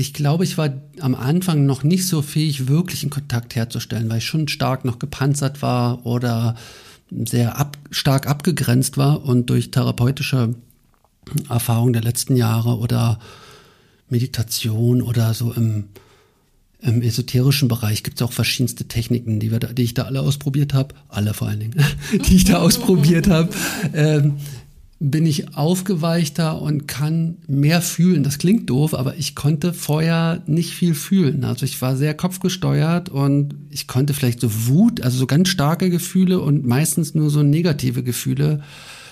ich glaube, ich war am Anfang noch nicht so fähig, wirklich einen Kontakt herzustellen, weil ich schon stark noch gepanzert war oder sehr ab, stark abgegrenzt war und durch therapeutische Erfahrungen der letzten Jahre oder Meditation oder so im, im esoterischen Bereich gibt es auch verschiedenste Techniken, die, wir da, die ich da alle ausprobiert habe, alle vor allen Dingen, die ich da ausprobiert habe. Ähm, bin ich aufgeweichter und kann mehr fühlen. Das klingt doof, aber ich konnte vorher nicht viel fühlen. Also ich war sehr kopfgesteuert und ich konnte vielleicht so Wut, also so ganz starke Gefühle und meistens nur so negative Gefühle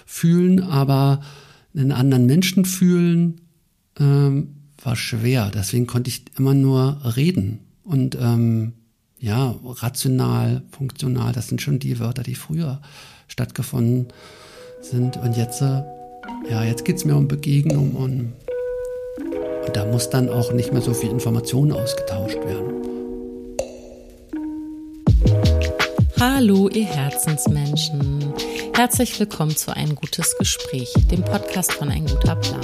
fühlen, aber einen anderen Menschen fühlen ähm, war schwer. Deswegen konnte ich immer nur reden und ähm, ja, rational, funktional, das sind schon die Wörter, die früher stattgefunden haben sind. Und jetzt, ja, jetzt geht es mir um Begegnung und, und da muss dann auch nicht mehr so viel Information ausgetauscht werden. Hallo, ihr Herzensmenschen. Herzlich willkommen zu Ein gutes Gespräch, dem Podcast von Ein guter Plan.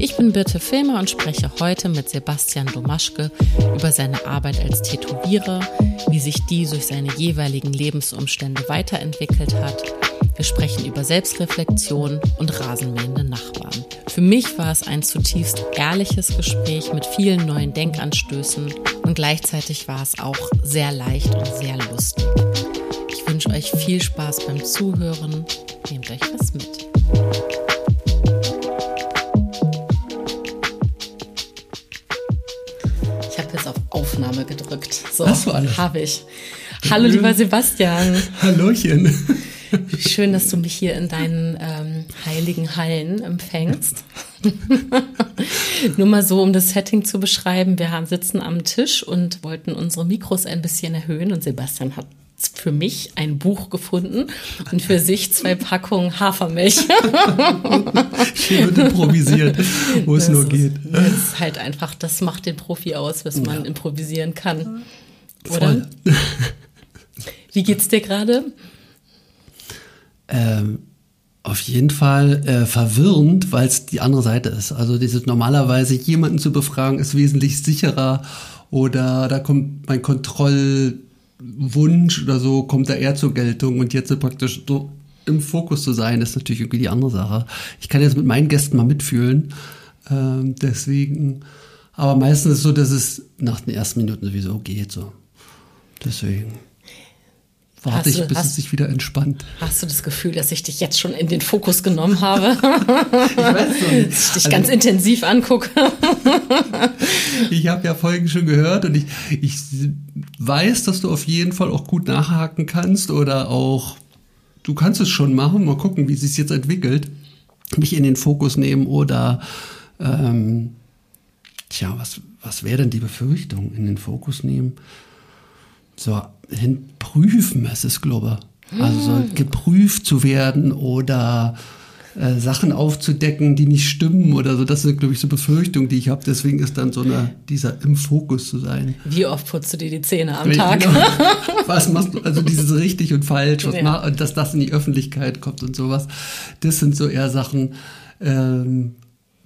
Ich bin Birte Filmer und spreche heute mit Sebastian Domaschke über seine Arbeit als Tätowierer, wie sich die durch seine jeweiligen Lebensumstände weiterentwickelt hat wir sprechen über Selbstreflexion und rasenmähende Nachbarn. Für mich war es ein zutiefst ehrliches Gespräch mit vielen neuen Denkanstößen und gleichzeitig war es auch sehr leicht und sehr lustig. Ich wünsche euch viel Spaß beim Zuhören. Nehmt euch was mit. Ich habe jetzt auf Aufnahme gedrückt. So, habe ich. Hallo, lieber Sebastian. Hallöchen. Schön, dass du mich hier in deinen ähm, heiligen Hallen empfängst. Nur mal so, um das Setting zu beschreiben. Wir haben, sitzen am Tisch und wollten unsere Mikros ein bisschen erhöhen und Sebastian hat für mich ein Buch gefunden und für sich zwei Packungen Hafermilch. Schön wird improvisiert, wo es nur geht. Das ist halt einfach, das macht den Profi aus, was man ja. improvisieren kann. Oder? Voll. Wie geht's dir gerade? Ähm, auf jeden Fall äh, verwirrend, weil es die andere Seite ist. Also dieses normalerweise jemanden zu befragen ist wesentlich sicherer oder da kommt mein Kontrollwunsch oder so kommt da eher zur Geltung und jetzt praktisch so im Fokus zu sein, ist natürlich irgendwie die andere Sache. Ich kann jetzt mit meinen Gästen mal mitfühlen, ähm, deswegen. Aber meistens ist es so, dass es nach den ersten Minuten sowieso geht so. Deswegen warte ich, bis hast, es sich wieder entspannt. Hast du das Gefühl, dass ich dich jetzt schon in den Fokus genommen habe? ich weiß so nicht. Dass ich dich also, ganz intensiv angucke. ich habe ja Folgen schon gehört und ich, ich weiß, dass du auf jeden Fall auch gut nachhaken kannst oder auch, du kannst es schon machen, mal gucken, wie es sich jetzt entwickelt. Mich in den Fokus nehmen oder, ähm, tja, was, was wäre denn die Befürchtung? In den Fokus nehmen? So, hin prüfen es ist, glaube ich. Also so hm. geprüft zu werden oder äh, Sachen aufzudecken, die nicht stimmen oder so. Das sind, glaube ich, so Befürchtungen, die ich habe. Deswegen ist dann so eine, dieser im Fokus zu sein. Wie oft putzt du dir die Zähne am Tag? Genau. Was machst du? Also dieses richtig und falsch, was ja. dass das in die Öffentlichkeit kommt und sowas. Das sind so eher Sachen, ähm,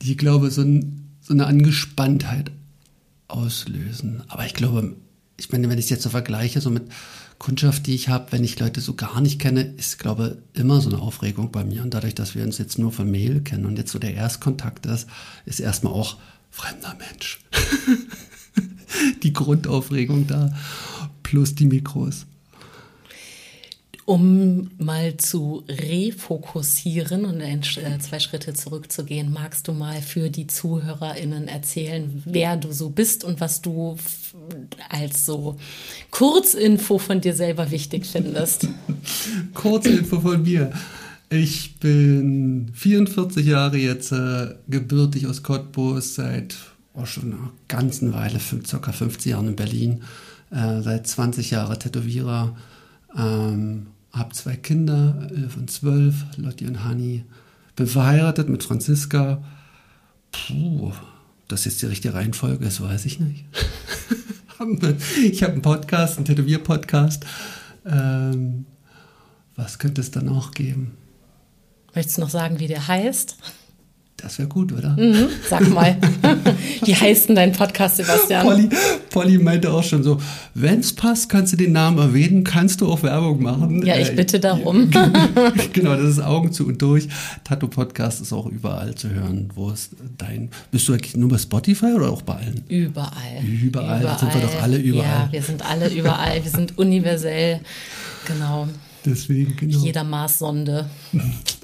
die, glaube so, ein, so eine Angespanntheit auslösen. Aber ich glaube, ich meine, wenn ich es jetzt so vergleiche, so mit Kundschaft, die ich habe, wenn ich Leute so gar nicht kenne, ist, glaube ich, immer so eine Aufregung bei mir. Und dadurch, dass wir uns jetzt nur von Mail kennen und jetzt so der Erstkontakt ist, ist erstmal auch fremder Mensch. die Grundaufregung da, plus die Mikros. Um mal zu refokussieren und ein, äh, zwei Schritte zurückzugehen, magst du mal für die ZuhörerInnen erzählen, wer du so bist und was du als so Kurzinfo von dir selber wichtig findest? Kurzinfo von mir. Ich bin 44 Jahre jetzt äh, gebürtig aus Cottbus, seit oh, schon eine ganze Weile, circa 50 Jahren in Berlin, äh, seit 20 Jahren Tätowierer. Ähm, habe zwei Kinder, elf und zwölf, Lotti und Hani. Bin verheiratet mit Franziska. Puh, das ist die richtige Reihenfolge, das weiß ich nicht. ich habe einen Podcast, einen Tätowier-Podcast. Ähm, was könnte es dann auch geben? Möchtest du noch sagen, wie der heißt? Das wäre gut, oder? Mhm, sag mal. Wie heißt denn dein Podcast, Sebastian? Polly, Polly meinte auch schon so, wenn es passt, kannst du den Namen erwähnen, kannst du auch Werbung machen. Ja, ich äh, bitte darum. genau, das ist Augen zu und durch. Tattoo Podcast ist auch überall zu hören. Wo ist dein, bist du eigentlich nur bei Spotify oder auch bei allen? Überall. Überall, überall. sind wir doch alle überall. Ja, wir sind alle überall, wir sind universell, genau. Deswegen, genau. Jeder Maßsonde.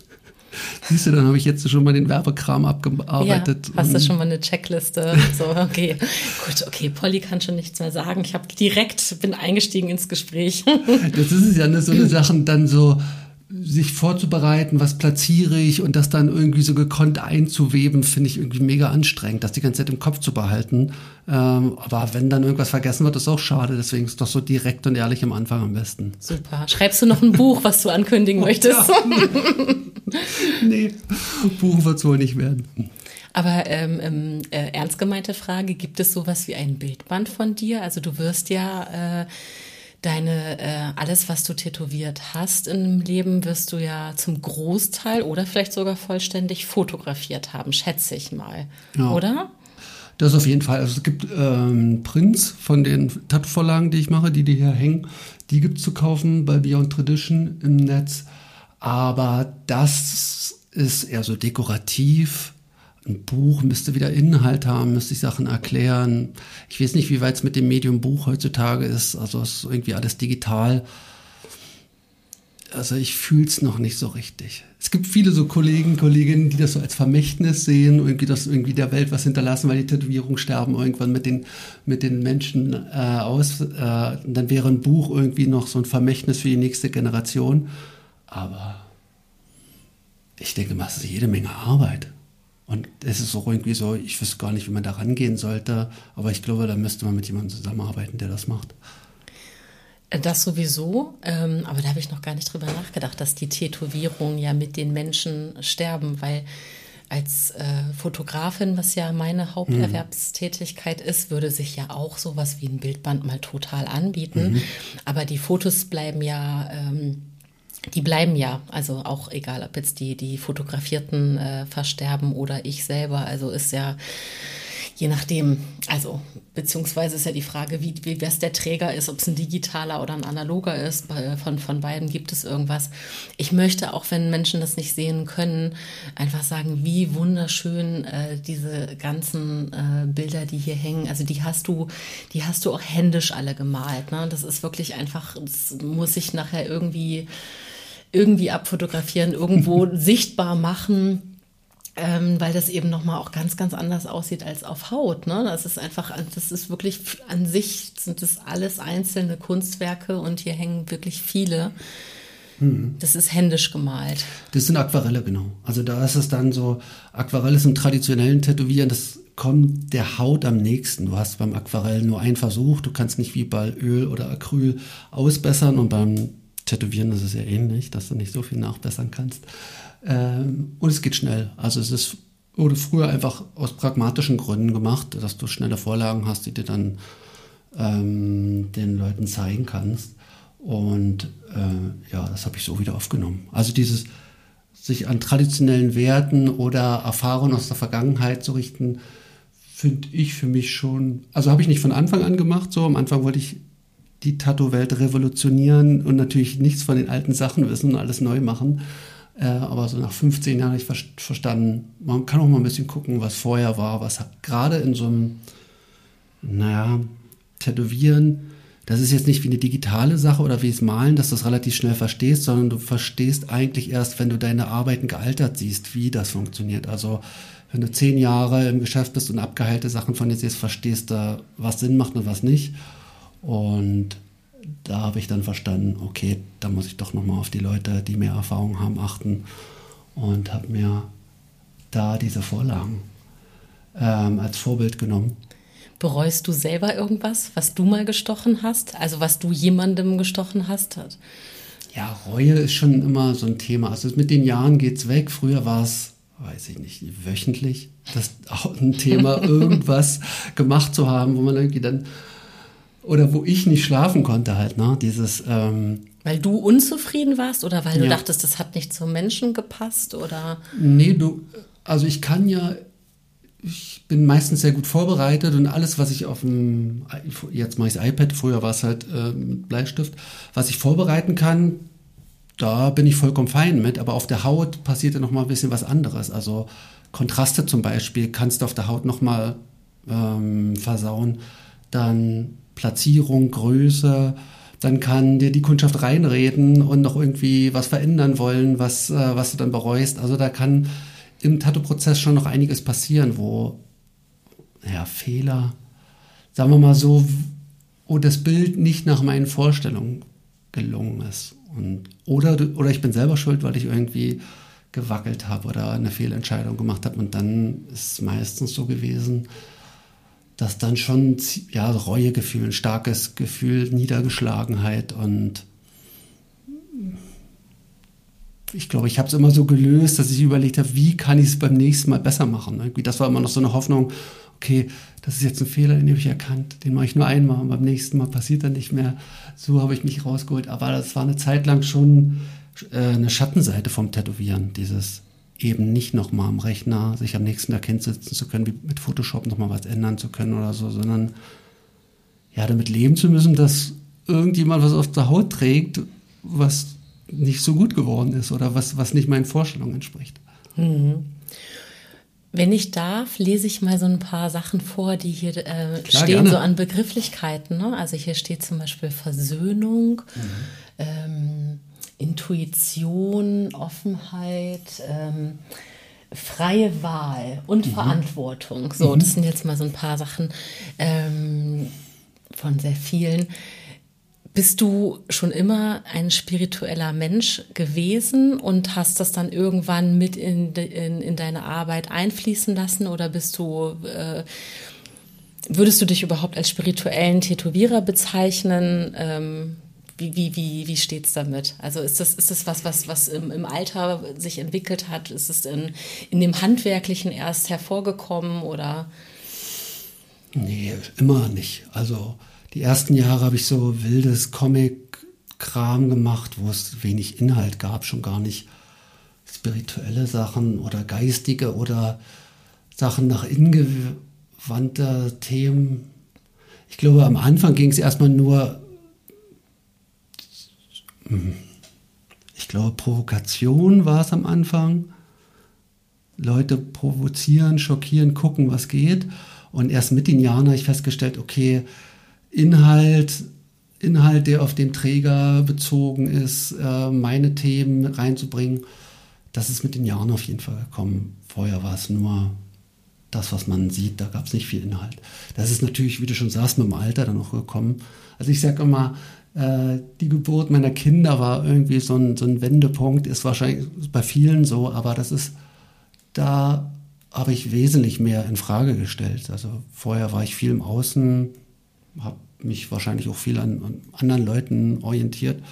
Siehst du, dann habe ich jetzt schon mal den Werbekram abgearbeitet. Ja, hast du schon mal eine Checkliste? So, okay. Gut, okay, Polly kann schon nichts mehr sagen. Ich habe direkt, bin eingestiegen ins Gespräch. Das ist es ja, ne, so eine Sachen dann so, sich vorzubereiten, was platziere ich und das dann irgendwie so gekonnt einzuweben, finde ich irgendwie mega anstrengend, das die ganze Zeit im Kopf zu behalten. Ähm, aber wenn dann irgendwas vergessen wird, ist auch schade. Deswegen ist doch so direkt und ehrlich am Anfang am besten. Super. Schreibst du noch ein Buch, was du ankündigen oh, möchtest? Ja. nee, Buch wird es wohl nicht werden. Aber ähm, ähm, äh, ernst gemeinte Frage, gibt es sowas wie ein Bildband von dir? Also du wirst ja äh, deine, äh, alles, was du tätowiert hast im Leben, wirst du ja zum Großteil oder vielleicht sogar vollständig fotografiert haben, schätze ich mal. Ja. Oder? Das auf jeden Fall. Also es gibt ähm, Prints von den Tattoo-Vorlagen, die ich mache, die die hier hängen. Die gibt es zu kaufen bei Beyond Tradition im Netz. Aber das ist eher so dekorativ ein Buch müsste wieder Inhalt haben, müsste ich Sachen erklären. Ich weiß nicht, wie weit es mit dem Medium Buch heutzutage ist. Also es ist irgendwie alles digital. Also ich fühle es noch nicht so richtig. Es gibt viele so Kollegen, Kolleginnen, die das so als Vermächtnis sehen, irgendwie das irgendwie der Welt was hinterlassen, weil die Tätowierungen sterben irgendwann mit den, mit den Menschen äh, aus. Äh, dann wäre ein Buch irgendwie noch so ein Vermächtnis für die nächste Generation. Aber ich denke mal, es ist jede Menge Arbeit. Und es ist auch irgendwie so, ich wüsste gar nicht, wie man da rangehen sollte, aber ich glaube, da müsste man mit jemandem zusammenarbeiten, der das macht. Äh, das sowieso, ähm, aber da habe ich noch gar nicht drüber nachgedacht, dass die Tätowierungen ja mit den Menschen sterben, weil als äh, Fotografin, was ja meine Haupterwerbstätigkeit mhm. ist, würde sich ja auch sowas wie ein Bildband mal total anbieten. Mhm. Aber die Fotos bleiben ja ähm, die bleiben ja, also auch egal, ob jetzt die, die Fotografierten äh, versterben oder ich selber, also ist ja je nachdem, also beziehungsweise ist ja die Frage, wie, wie wer der Träger ist, ob es ein digitaler oder ein analoger ist. Von, von beiden gibt es irgendwas. Ich möchte, auch wenn Menschen das nicht sehen können, einfach sagen, wie wunderschön äh, diese ganzen äh, Bilder, die hier hängen, also die hast du, die hast du auch händisch alle gemalt. Ne? Das ist wirklich einfach, das muss ich nachher irgendwie irgendwie abfotografieren, irgendwo sichtbar machen. Ähm, weil das eben nochmal auch ganz, ganz anders aussieht als auf Haut. Ne? Das ist einfach, das ist wirklich an sich sind das alles einzelne Kunstwerke und hier hängen wirklich viele. Mhm. Das ist händisch gemalt. Das sind Aquarelle, genau. Also da ist es dann so, Aquarell ist im traditionellen Tätowieren, das kommt der Haut am nächsten. Du hast beim Aquarell nur einen Versuch, du kannst nicht wie bei Öl oder Acryl ausbessern und beim Tätowieren ist es ja ähnlich, dass du nicht so viel nachbessern kannst. Ähm, und es geht schnell. Also es ist, wurde früher einfach aus pragmatischen Gründen gemacht, dass du schnelle Vorlagen hast, die du dann ähm, den Leuten zeigen kannst. Und äh, ja, das habe ich so wieder aufgenommen. Also dieses sich an traditionellen Werten oder Erfahrungen aus der Vergangenheit zu richten, finde ich für mich schon, also habe ich nicht von Anfang an gemacht, so am Anfang wollte ich die Tattoo-Welt revolutionieren und natürlich nichts von den alten Sachen wissen und alles neu machen. Äh, aber so nach 15 Jahren habe ich ver verstanden, man kann auch mal ein bisschen gucken, was vorher war, was gerade in so einem, naja, Tätowieren, das ist jetzt nicht wie eine digitale Sache oder wie es Malen, dass du es relativ schnell verstehst, sondern du verstehst eigentlich erst, wenn du deine Arbeiten gealtert siehst, wie das funktioniert. Also wenn du zehn Jahre im Geschäft bist und abgeheilte Sachen von dir siehst, verstehst du, was Sinn macht und was nicht. Und da habe ich dann verstanden, okay, da muss ich doch nochmal auf die Leute, die mehr Erfahrung haben, achten und habe mir da diese Vorlagen ähm, als Vorbild genommen. Bereust du selber irgendwas, was du mal gestochen hast? Also was du jemandem gestochen hast? Ja, Reue ist schon immer so ein Thema. Also mit den Jahren geht es weg. Früher war es, weiß ich nicht, wöchentlich, das auch ein Thema, irgendwas gemacht zu haben, wo man irgendwie dann oder wo ich nicht schlafen konnte halt, ne? Dieses ähm, weil du unzufrieden warst oder weil du ja. dachtest, das hat nicht zum Menschen gepasst oder? Nee, du Also ich kann ja, ich bin meistens sehr gut vorbereitet und alles, was ich auf dem, jetzt mache ich das iPad, früher war es halt äh, mit Bleistift, was ich vorbereiten kann, da bin ich vollkommen fein mit, aber auf der Haut passiert ja noch mal ein bisschen was anderes. Also Kontraste zum Beispiel kannst du auf der Haut noch mal ähm, versauen. Dann Platzierung, Größe, dann kann dir die Kundschaft reinreden und noch irgendwie was verändern wollen, was, äh, was du dann bereust. Also da kann im Tattoo-Prozess schon noch einiges passieren, wo ja, Fehler, sagen wir mal so, wo das Bild nicht nach meinen Vorstellungen gelungen ist. Und, oder, oder ich bin selber schuld, weil ich irgendwie gewackelt habe oder eine Fehlentscheidung gemacht habe. Und dann ist es meistens so gewesen, dass dann schon ja, Reuegefühl, ein starkes Gefühl, Niedergeschlagenheit und ich glaube, ich habe es immer so gelöst, dass ich überlegt habe, wie kann ich es beim nächsten Mal besser machen. Das war immer noch so eine Hoffnung, okay, das ist jetzt ein Fehler, den habe ich erkannt, den mache ich nur einmal und beim nächsten Mal passiert dann nicht mehr. So habe ich mich rausgeholt. Aber das war eine Zeit lang schon äh, eine Schattenseite vom Tätowieren, dieses eben nicht nochmal am Rechner sich am nächsten Tag hinsetzen zu können, wie mit Photoshop nochmal was ändern zu können oder so, sondern ja, damit leben zu müssen, dass irgendjemand was auf der Haut trägt, was nicht so gut geworden ist oder was, was nicht meinen Vorstellungen entspricht. Mhm. Wenn ich darf, lese ich mal so ein paar Sachen vor, die hier äh, Klar, stehen, gerne. so an Begrifflichkeiten. Ne? Also hier steht zum Beispiel Versöhnung, mhm. ähm, Intuition, Offenheit, ähm, freie Wahl und mhm. Verantwortung. So, mhm. das sind jetzt mal so ein paar Sachen ähm, von sehr vielen. Bist du schon immer ein spiritueller Mensch gewesen und hast das dann irgendwann mit in, in, in deine Arbeit einfließen lassen oder bist du, äh, würdest du dich überhaupt als spirituellen Tätowierer bezeichnen? Ähm, wie, wie, wie, wie steht es damit? Also ist das, ist das was, was, was im, im Alter sich entwickelt hat? Ist es in, in dem Handwerklichen erst hervorgekommen oder? Nee, immer nicht. Also die ersten Jahre habe ich so wildes Comic-Kram gemacht, wo es wenig Inhalt gab, schon gar nicht spirituelle Sachen oder geistige oder Sachen nach innen gewandte Themen. Ich glaube, am Anfang ging es erstmal nur, ich glaube, Provokation war es am Anfang. Leute provozieren, schockieren, gucken, was geht. Und erst mit den Jahren habe ich festgestellt, okay, Inhalt, Inhalt, der auf den Träger bezogen ist, äh, meine Themen reinzubringen, das ist mit den Jahren auf jeden Fall gekommen. Vorher war es nur das, was man sieht, da gab es nicht viel Inhalt. Das ist natürlich, wie du schon sagst, mit dem Alter dann auch gekommen. Also ich sage immer, die Geburt meiner Kinder war irgendwie so ein, so ein Wendepunkt, ist wahrscheinlich bei vielen so, aber das ist, da habe ich wesentlich mehr in Frage gestellt. Also vorher war ich viel im Außen, habe mich wahrscheinlich auch viel an, an anderen Leuten orientiert.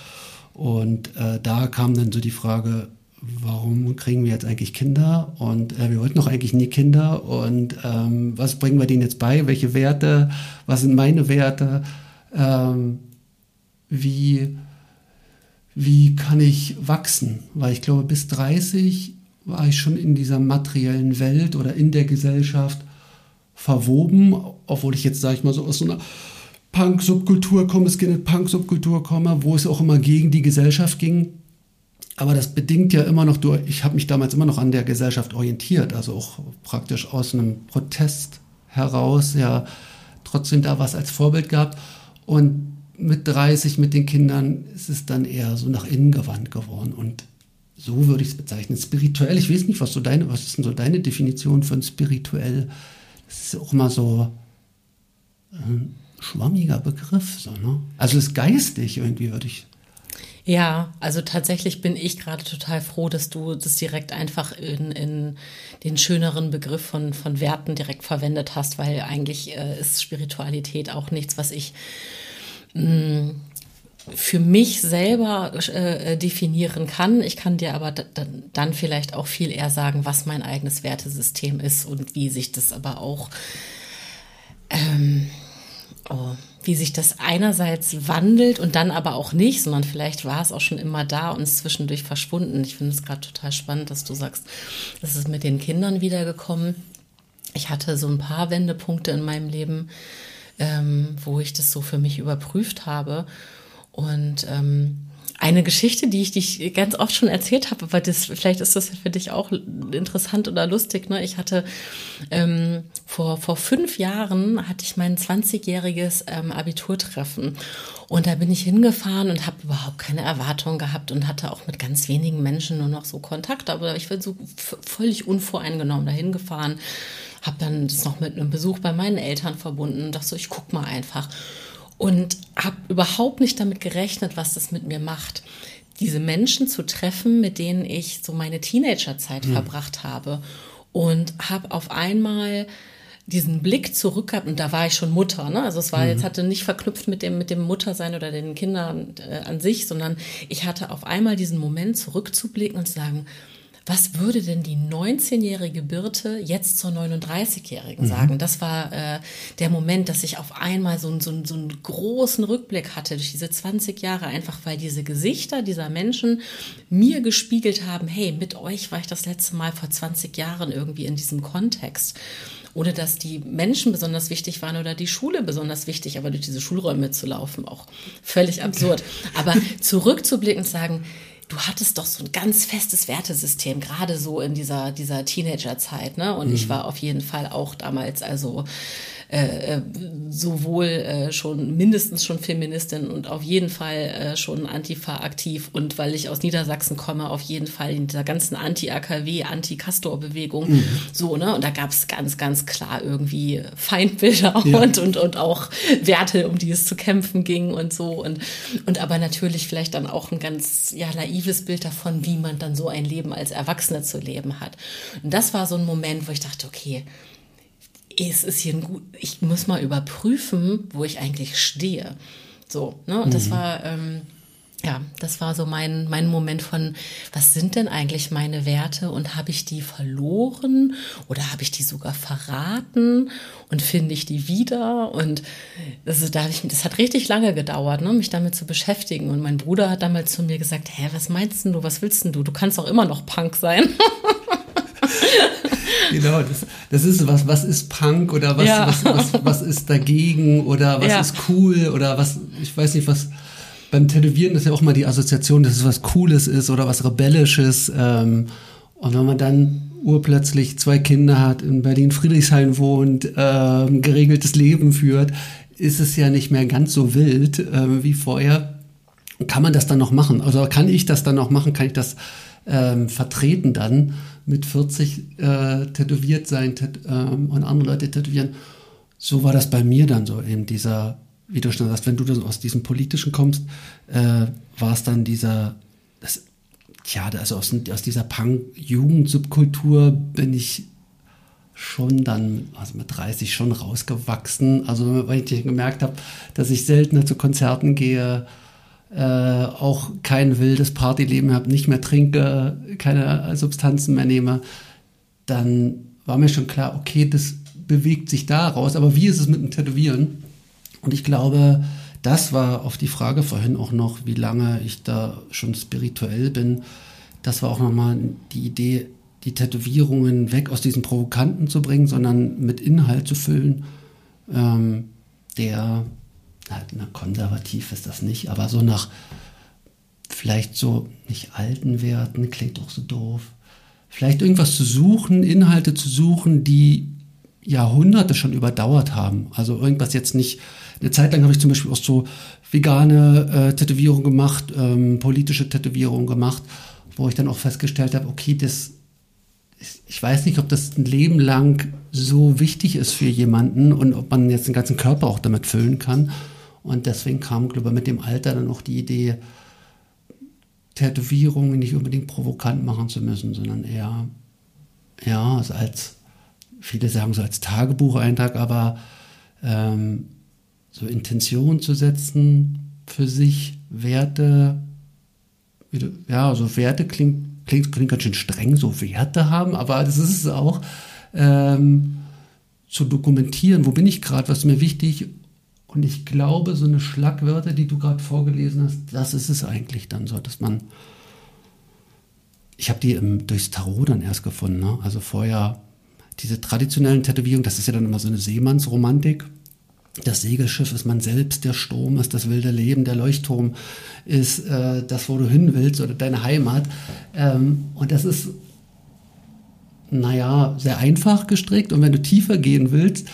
Und äh, da kam dann so die Frage, warum kriegen wir jetzt eigentlich Kinder? Und äh, wir wollten doch eigentlich nie Kinder. Und ähm, was bringen wir denen jetzt bei? Welche Werte? Was sind meine Werte? Ähm, wie, wie kann ich wachsen? Weil ich glaube, bis 30 war ich schon in dieser materiellen Welt oder in der Gesellschaft verwoben, obwohl ich jetzt, sage ich mal, so aus so einer Punk-Subkultur komme, Skinhead-Punk-Subkultur komme, wo es auch immer gegen die Gesellschaft ging. Aber das bedingt ja immer noch durch, ich habe mich damals immer noch an der Gesellschaft orientiert, also auch praktisch aus einem Protest heraus, ja, trotzdem da was als Vorbild gehabt. Und mit 30, mit den Kindern, ist es dann eher so nach innen gewandt geworden. Und so würde ich es bezeichnen. Spirituell, ich weiß nicht, was so deine, was ist denn so deine Definition von spirituell? Das ist auch mal so. Ähm, schwammiger Begriff. So, ne? Also ist geistig irgendwie, würde ich. Ja, also tatsächlich bin ich gerade total froh, dass du das direkt einfach in, in den schöneren Begriff von, von Werten direkt verwendet hast, weil eigentlich äh, ist Spiritualität auch nichts, was ich für mich selber äh, definieren kann. Ich kann dir aber dann vielleicht auch viel eher sagen, was mein eigenes Wertesystem ist und wie sich das aber auch ähm, oh, wie sich das einerseits wandelt und dann aber auch nicht, sondern vielleicht war es auch schon immer da und ist zwischendurch verschwunden. Ich finde es gerade total spannend, dass du sagst, das ist mit den Kindern wiedergekommen. Ich hatte so ein paar Wendepunkte in meinem Leben, ähm, wo ich das so für mich überprüft habe. Und ähm, eine Geschichte, die ich dich ganz oft schon erzählt habe, aber das, vielleicht ist das für dich auch interessant oder lustig. Ne? Ich hatte ähm, vor, vor fünf Jahren hatte ich mein 20-jähriges ähm, Abiturtreffen. Und da bin ich hingefahren und habe überhaupt keine Erwartungen gehabt und hatte auch mit ganz wenigen Menschen nur noch so Kontakt. Aber ich bin so völlig unvoreingenommen dahin gefahren, habe dann das noch mit einem Besuch bei meinen Eltern verbunden und dachte so, ich guck mal einfach und habe überhaupt nicht damit gerechnet, was das mit mir macht. Diese Menschen zu treffen, mit denen ich so meine Teenagerzeit mhm. verbracht habe und habe auf einmal diesen Blick zurück gehabt und da war ich schon Mutter, ne? Also es war mhm. jetzt hatte nicht verknüpft mit dem mit dem Muttersein oder den Kindern äh, an sich, sondern ich hatte auf einmal diesen Moment zurückzublicken und zu sagen, was würde denn die 19-jährige Birte jetzt zur 39-jährigen mhm. sagen? Das war äh, der Moment, dass ich auf einmal so, so, so einen großen Rückblick hatte durch diese 20 Jahre, einfach weil diese Gesichter dieser Menschen mir gespiegelt haben, hey, mit euch war ich das letzte Mal vor 20 Jahren irgendwie in diesem Kontext ohne dass die Menschen besonders wichtig waren oder die Schule besonders wichtig, aber durch diese Schulräume zu laufen, auch völlig absurd. Aber zurückzublicken und sagen, du hattest doch so ein ganz festes Wertesystem, gerade so in dieser, dieser Teenagerzeit, ne? Und mhm. ich war auf jeden Fall auch damals, also äh, äh, sowohl äh, schon mindestens schon Feministin und auf jeden Fall äh, schon Antifa aktiv und weil ich aus Niedersachsen komme, auf jeden Fall in dieser ganzen Anti-AKW, Anti-Castor-Bewegung. Mhm. So, ne? Und da gab es ganz, ganz klar irgendwie Feindbilder ja. und, und, und auch Werte, um die es zu kämpfen ging und so. Und, und aber natürlich vielleicht dann auch ein ganz ja, naives Bild davon, wie man dann so ein Leben als Erwachsene zu leben hat. Und das war so ein Moment, wo ich dachte, okay, es ist hier ein gut, ich muss mal überprüfen, wo ich eigentlich stehe. So, ne? Und mhm. das war, ähm, ja, das war so mein, mein Moment von, was sind denn eigentlich meine Werte und habe ich die verloren oder habe ich die sogar verraten und finde ich die wieder? Und das, ist, da ich, das hat richtig lange gedauert, ne, mich damit zu beschäftigen. Und mein Bruder hat damals zu mir gesagt, hä, was meinst du, was willst denn du? Du kannst doch immer noch Punk sein. genau, das, das ist was, was ist Punk oder was, ja. was, was, was, ist dagegen oder was ja. ist cool oder was, ich weiß nicht, was beim Tätowieren ist ja auch mal die Assoziation, dass es was Cooles ist oder was Rebellisches. Ähm, und wenn man dann urplötzlich zwei Kinder hat, in Berlin-Friedrichshain wohnt, ähm, geregeltes Leben führt, ist es ja nicht mehr ganz so wild äh, wie vorher. Kann man das dann noch machen? Also kann ich das dann noch machen? Kann ich das ähm, vertreten dann? Mit 40 äh, tätowiert sein tät ähm, und andere Leute tätowieren. So war das bei mir dann so in dieser, wie du schon sagst, wenn du aus diesem Politischen kommst, äh, war es dann dieser, das, tja, also aus, aus dieser Punk-Jugend-Subkultur bin ich schon dann, also mit 30 schon rausgewachsen. Also weil ich gemerkt habe, dass ich seltener zu Konzerten gehe, äh, auch kein wildes Partyleben habe, nicht mehr trinke, keine Substanzen mehr nehme, dann war mir schon klar, okay, das bewegt sich daraus, aber wie ist es mit dem Tätowieren? Und ich glaube, das war auf die Frage vorhin auch noch, wie lange ich da schon spirituell bin. Das war auch nochmal die Idee, die Tätowierungen weg aus diesen Provokanten zu bringen, sondern mit Inhalt zu füllen, ähm, der na, konservativ ist das nicht, aber so nach vielleicht so nicht alten Werten, klingt doch so doof. Vielleicht irgendwas zu suchen, Inhalte zu suchen, die Jahrhunderte schon überdauert haben. Also irgendwas jetzt nicht. Eine Zeit lang habe ich zum Beispiel auch so vegane äh, Tätowierungen gemacht, ähm, politische Tätowierungen gemacht, wo ich dann auch festgestellt habe, okay, das ich weiß nicht, ob das ein Leben lang so wichtig ist für jemanden und ob man jetzt den ganzen Körper auch damit füllen kann. Und deswegen kam, glaube ich, mit dem Alter dann auch die Idee, Tätowierungen nicht unbedingt provokant machen zu müssen, sondern eher, ja, also als, viele sagen so als Tagebucheintrag, aber ähm, so Intention zu setzen für sich, Werte, ja, so Werte klingt, klingt, klingt ganz schön streng, so Werte haben, aber das ist es auch, ähm, zu dokumentieren, wo bin ich gerade, was ist mir wichtig Und ich glaube, so eine Schlagwörter, die du gerade vorgelesen hast, das ist es eigentlich dann so, dass man. Ich habe die im, durchs Tarot dann erst gefunden. Ne? Also vorher diese traditionellen Tätowierungen, das ist ja dann immer so eine Seemannsromantik. Das Segelschiff ist man selbst, der Sturm ist das wilde Leben, der Leuchtturm ist äh, das, wo du hin willst oder deine Heimat. Ähm, und das ist, naja, sehr einfach gestrickt. Und wenn du tiefer gehen willst,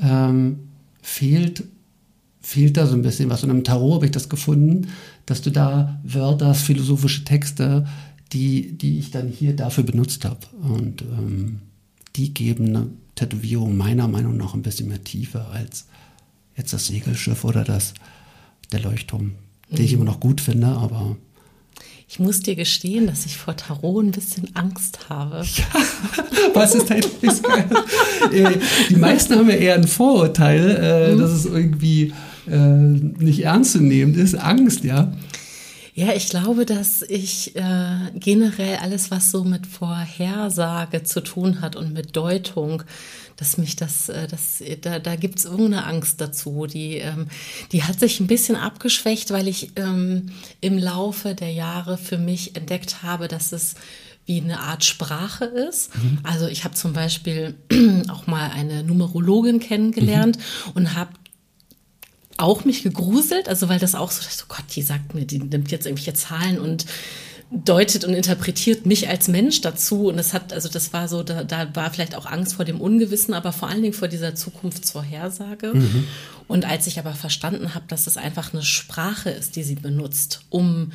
ähm, fehlt, fehlt da so ein bisschen was. Und im Tarot habe ich das gefunden, dass du da Wörter, philosophische Texte, die, die ich dann hier dafür benutzt habe. Und ähm, die geben eine Tätowierung meiner Meinung nach ein bisschen mehr Tiefe als jetzt das Segelschiff oder das, der Leuchtturm, mhm. den ich immer noch gut finde, aber. Ich muss dir gestehen, dass ich vor Tarot ein bisschen Angst habe. Ja, was ist dein äh, Die meisten haben ja eher ein Vorurteil, äh, mhm. dass es irgendwie äh, nicht ernst zu nehmen ist. Angst, ja. Ja, ich glaube, dass ich äh, generell alles, was so mit Vorhersage zu tun hat und mit Deutung, dass mich das, äh, das da, da gibt es irgendeine Angst dazu. Die, ähm, die hat sich ein bisschen abgeschwächt, weil ich ähm, im Laufe der Jahre für mich entdeckt habe, dass es wie eine Art Sprache ist. Mhm. Also ich habe zum Beispiel auch mal eine Numerologin kennengelernt mhm. und habe auch mich gegruselt, also weil das auch so, so Gott, die sagt mir, die nimmt jetzt irgendwelche Zahlen und deutet und interpretiert mich als Mensch dazu. Und das hat, also das war so, da, da war vielleicht auch Angst vor dem Ungewissen, aber vor allen Dingen vor dieser Zukunftsvorhersage. Mhm. Und als ich aber verstanden habe, dass es einfach eine Sprache ist, die sie benutzt, um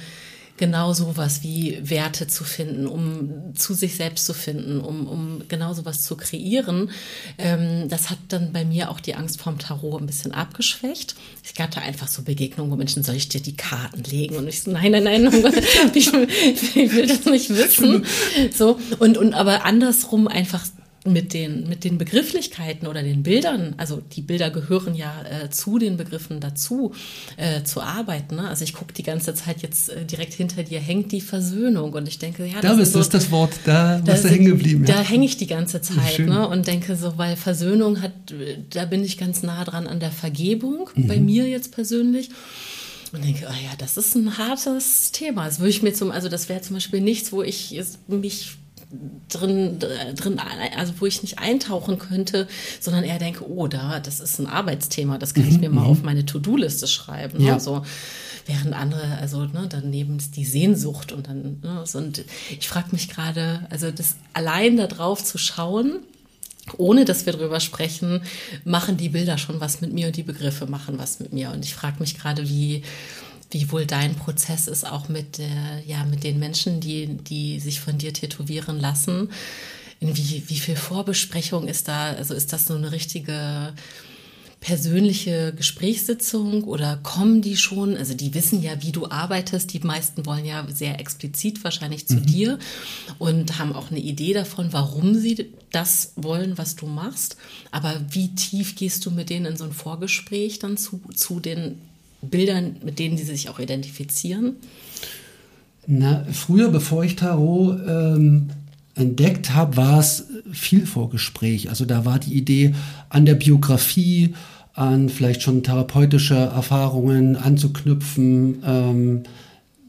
genau sowas wie Werte zu finden, um zu sich selbst zu finden, um, um genau sowas zu kreieren. Ähm, das hat dann bei mir auch die Angst vorm Tarot ein bisschen abgeschwächt. Ich hatte einfach so Begegnungen, wo Menschen, soll ich dir die Karten legen? Und ich so, nein, nein, nein, ich, ich will das nicht wissen. So, und, und aber andersrum einfach mit den, mit den Begrifflichkeiten oder den Bildern, also die Bilder gehören ja äh, zu den Begriffen dazu, äh, zu arbeiten. Ne? Also ich gucke die ganze Zeit jetzt äh, direkt hinter dir hängt die Versöhnung und ich denke, ja, das da ist, so, ist das Wort, da bist du hängen geblieben. Ja. Da hänge ich die ganze Zeit ne? und denke so, weil Versöhnung hat, da bin ich ganz nah dran an der Vergebung, mhm. bei mir jetzt persönlich. Und denke, oh ja, das ist ein hartes Thema. Das würde ich mir zum, also das wäre zum Beispiel nichts, wo ich mich drin, drin, also wo ich nicht eintauchen könnte, sondern eher denke, oh, da, das ist ein Arbeitsthema, das kann mhm. ich mir mal mhm. auf meine To-Do-Liste schreiben. Ne? Ja. Also, während andere, also ne, daneben ist die Sehnsucht und dann, ne, und ich frage mich gerade, also das allein da drauf zu schauen, ohne dass wir drüber sprechen, machen die Bilder schon was mit mir und die Begriffe machen was mit mir. Und ich frage mich gerade, wie, wie wohl dein Prozess ist, auch mit, äh, ja, mit den Menschen, die, die sich von dir tätowieren lassen. In wie, wie viel Vorbesprechung ist da? Also ist das nur eine richtige persönliche Gesprächssitzung oder kommen die schon? Also die wissen ja, wie du arbeitest. Die meisten wollen ja sehr explizit wahrscheinlich zu mhm. dir und haben auch eine Idee davon, warum sie das wollen, was du machst. Aber wie tief gehst du mit denen in so ein Vorgespräch dann zu, zu den Bildern, mit denen sie sich auch identifizieren? Na, früher, bevor ich Tarot ähm, entdeckt habe, war es viel Vorgespräch. Also da war die Idee an der Biografie, an vielleicht schon therapeutische Erfahrungen anzuknüpfen. Ähm,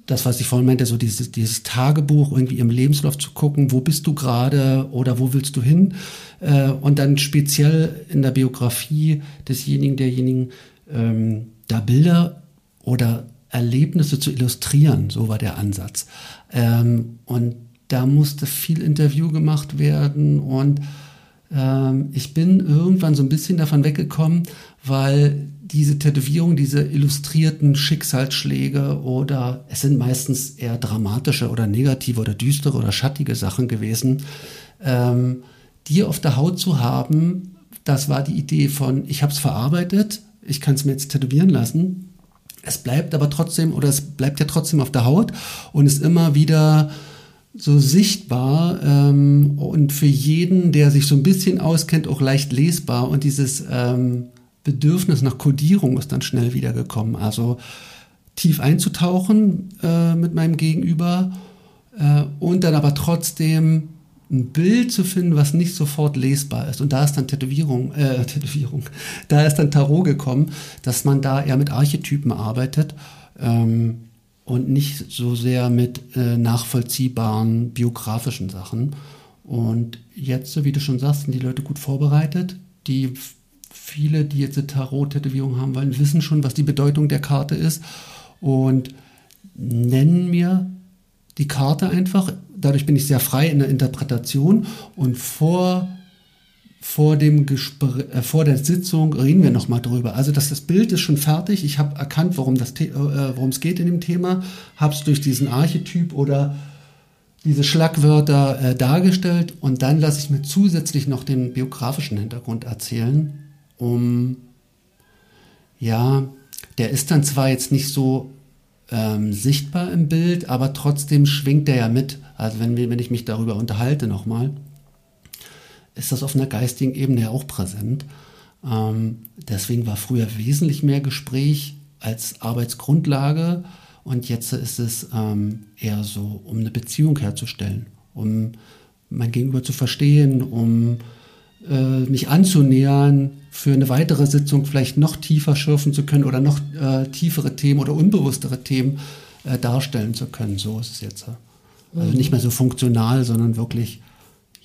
das, was ich vorhin meinte, so dieses, dieses Tagebuch irgendwie im Lebenslauf zu gucken, wo bist du gerade oder wo willst du hin? Äh, und dann speziell in der Biografie desjenigen, derjenigen, ähm, da Bilder oder Erlebnisse zu illustrieren. So war der Ansatz. Ähm, und da musste viel Interview gemacht werden und ähm, ich bin irgendwann so ein bisschen davon weggekommen, weil diese Tätowierung, diese illustrierten Schicksalsschläge oder es sind meistens eher dramatische oder negative oder düstere oder schattige Sachen gewesen, ähm, die auf der Haut zu haben, das war die Idee von, ich habe es verarbeitet, ich kann es mir jetzt tätowieren lassen. Es bleibt aber trotzdem, oder es bleibt ja trotzdem auf der Haut und ist immer wieder so sichtbar ähm, und für jeden, der sich so ein bisschen auskennt, auch leicht lesbar. Und dieses ähm, Bedürfnis nach Kodierung ist dann schnell wiedergekommen. Also tief einzutauchen äh, mit meinem Gegenüber äh, und dann aber trotzdem ein Bild zu finden, was nicht sofort lesbar ist. Und da ist dann Tätowierung, äh, Tätowierung, da ist dann Tarot gekommen, dass man da eher mit Archetypen arbeitet ähm, und nicht so sehr mit äh, nachvollziehbaren biografischen Sachen. Und jetzt, wie du schon sagst, sind die Leute gut vorbereitet. Die viele, die jetzt eine Tarot-Tätowierung haben wollen, wissen schon, was die Bedeutung der Karte ist und nennen mir die Karte einfach. Dadurch bin ich sehr frei in der Interpretation und vor vor dem Gespr äh, vor der Sitzung reden wir noch mal drüber. Also das, das Bild ist schon fertig. Ich habe erkannt, worum äh, worum es geht in dem Thema, habe es durch diesen Archetyp oder diese Schlagwörter äh, dargestellt und dann lasse ich mir zusätzlich noch den biografischen Hintergrund erzählen, um ja, der ist dann zwar jetzt nicht so ähm, sichtbar im Bild, aber trotzdem schwingt der ja mit. Also wenn, wenn ich mich darüber unterhalte nochmal, ist das auf einer geistigen Ebene ja auch präsent. Ähm, deswegen war früher wesentlich mehr Gespräch als Arbeitsgrundlage und jetzt ist es ähm, eher so, um eine Beziehung herzustellen, um mein Gegenüber zu verstehen, um äh, mich anzunähern, für eine weitere Sitzung vielleicht noch tiefer schürfen zu können oder noch äh, tiefere Themen oder unbewusstere Themen äh, darstellen zu können. So ist es jetzt. Also nicht mehr so funktional, sondern wirklich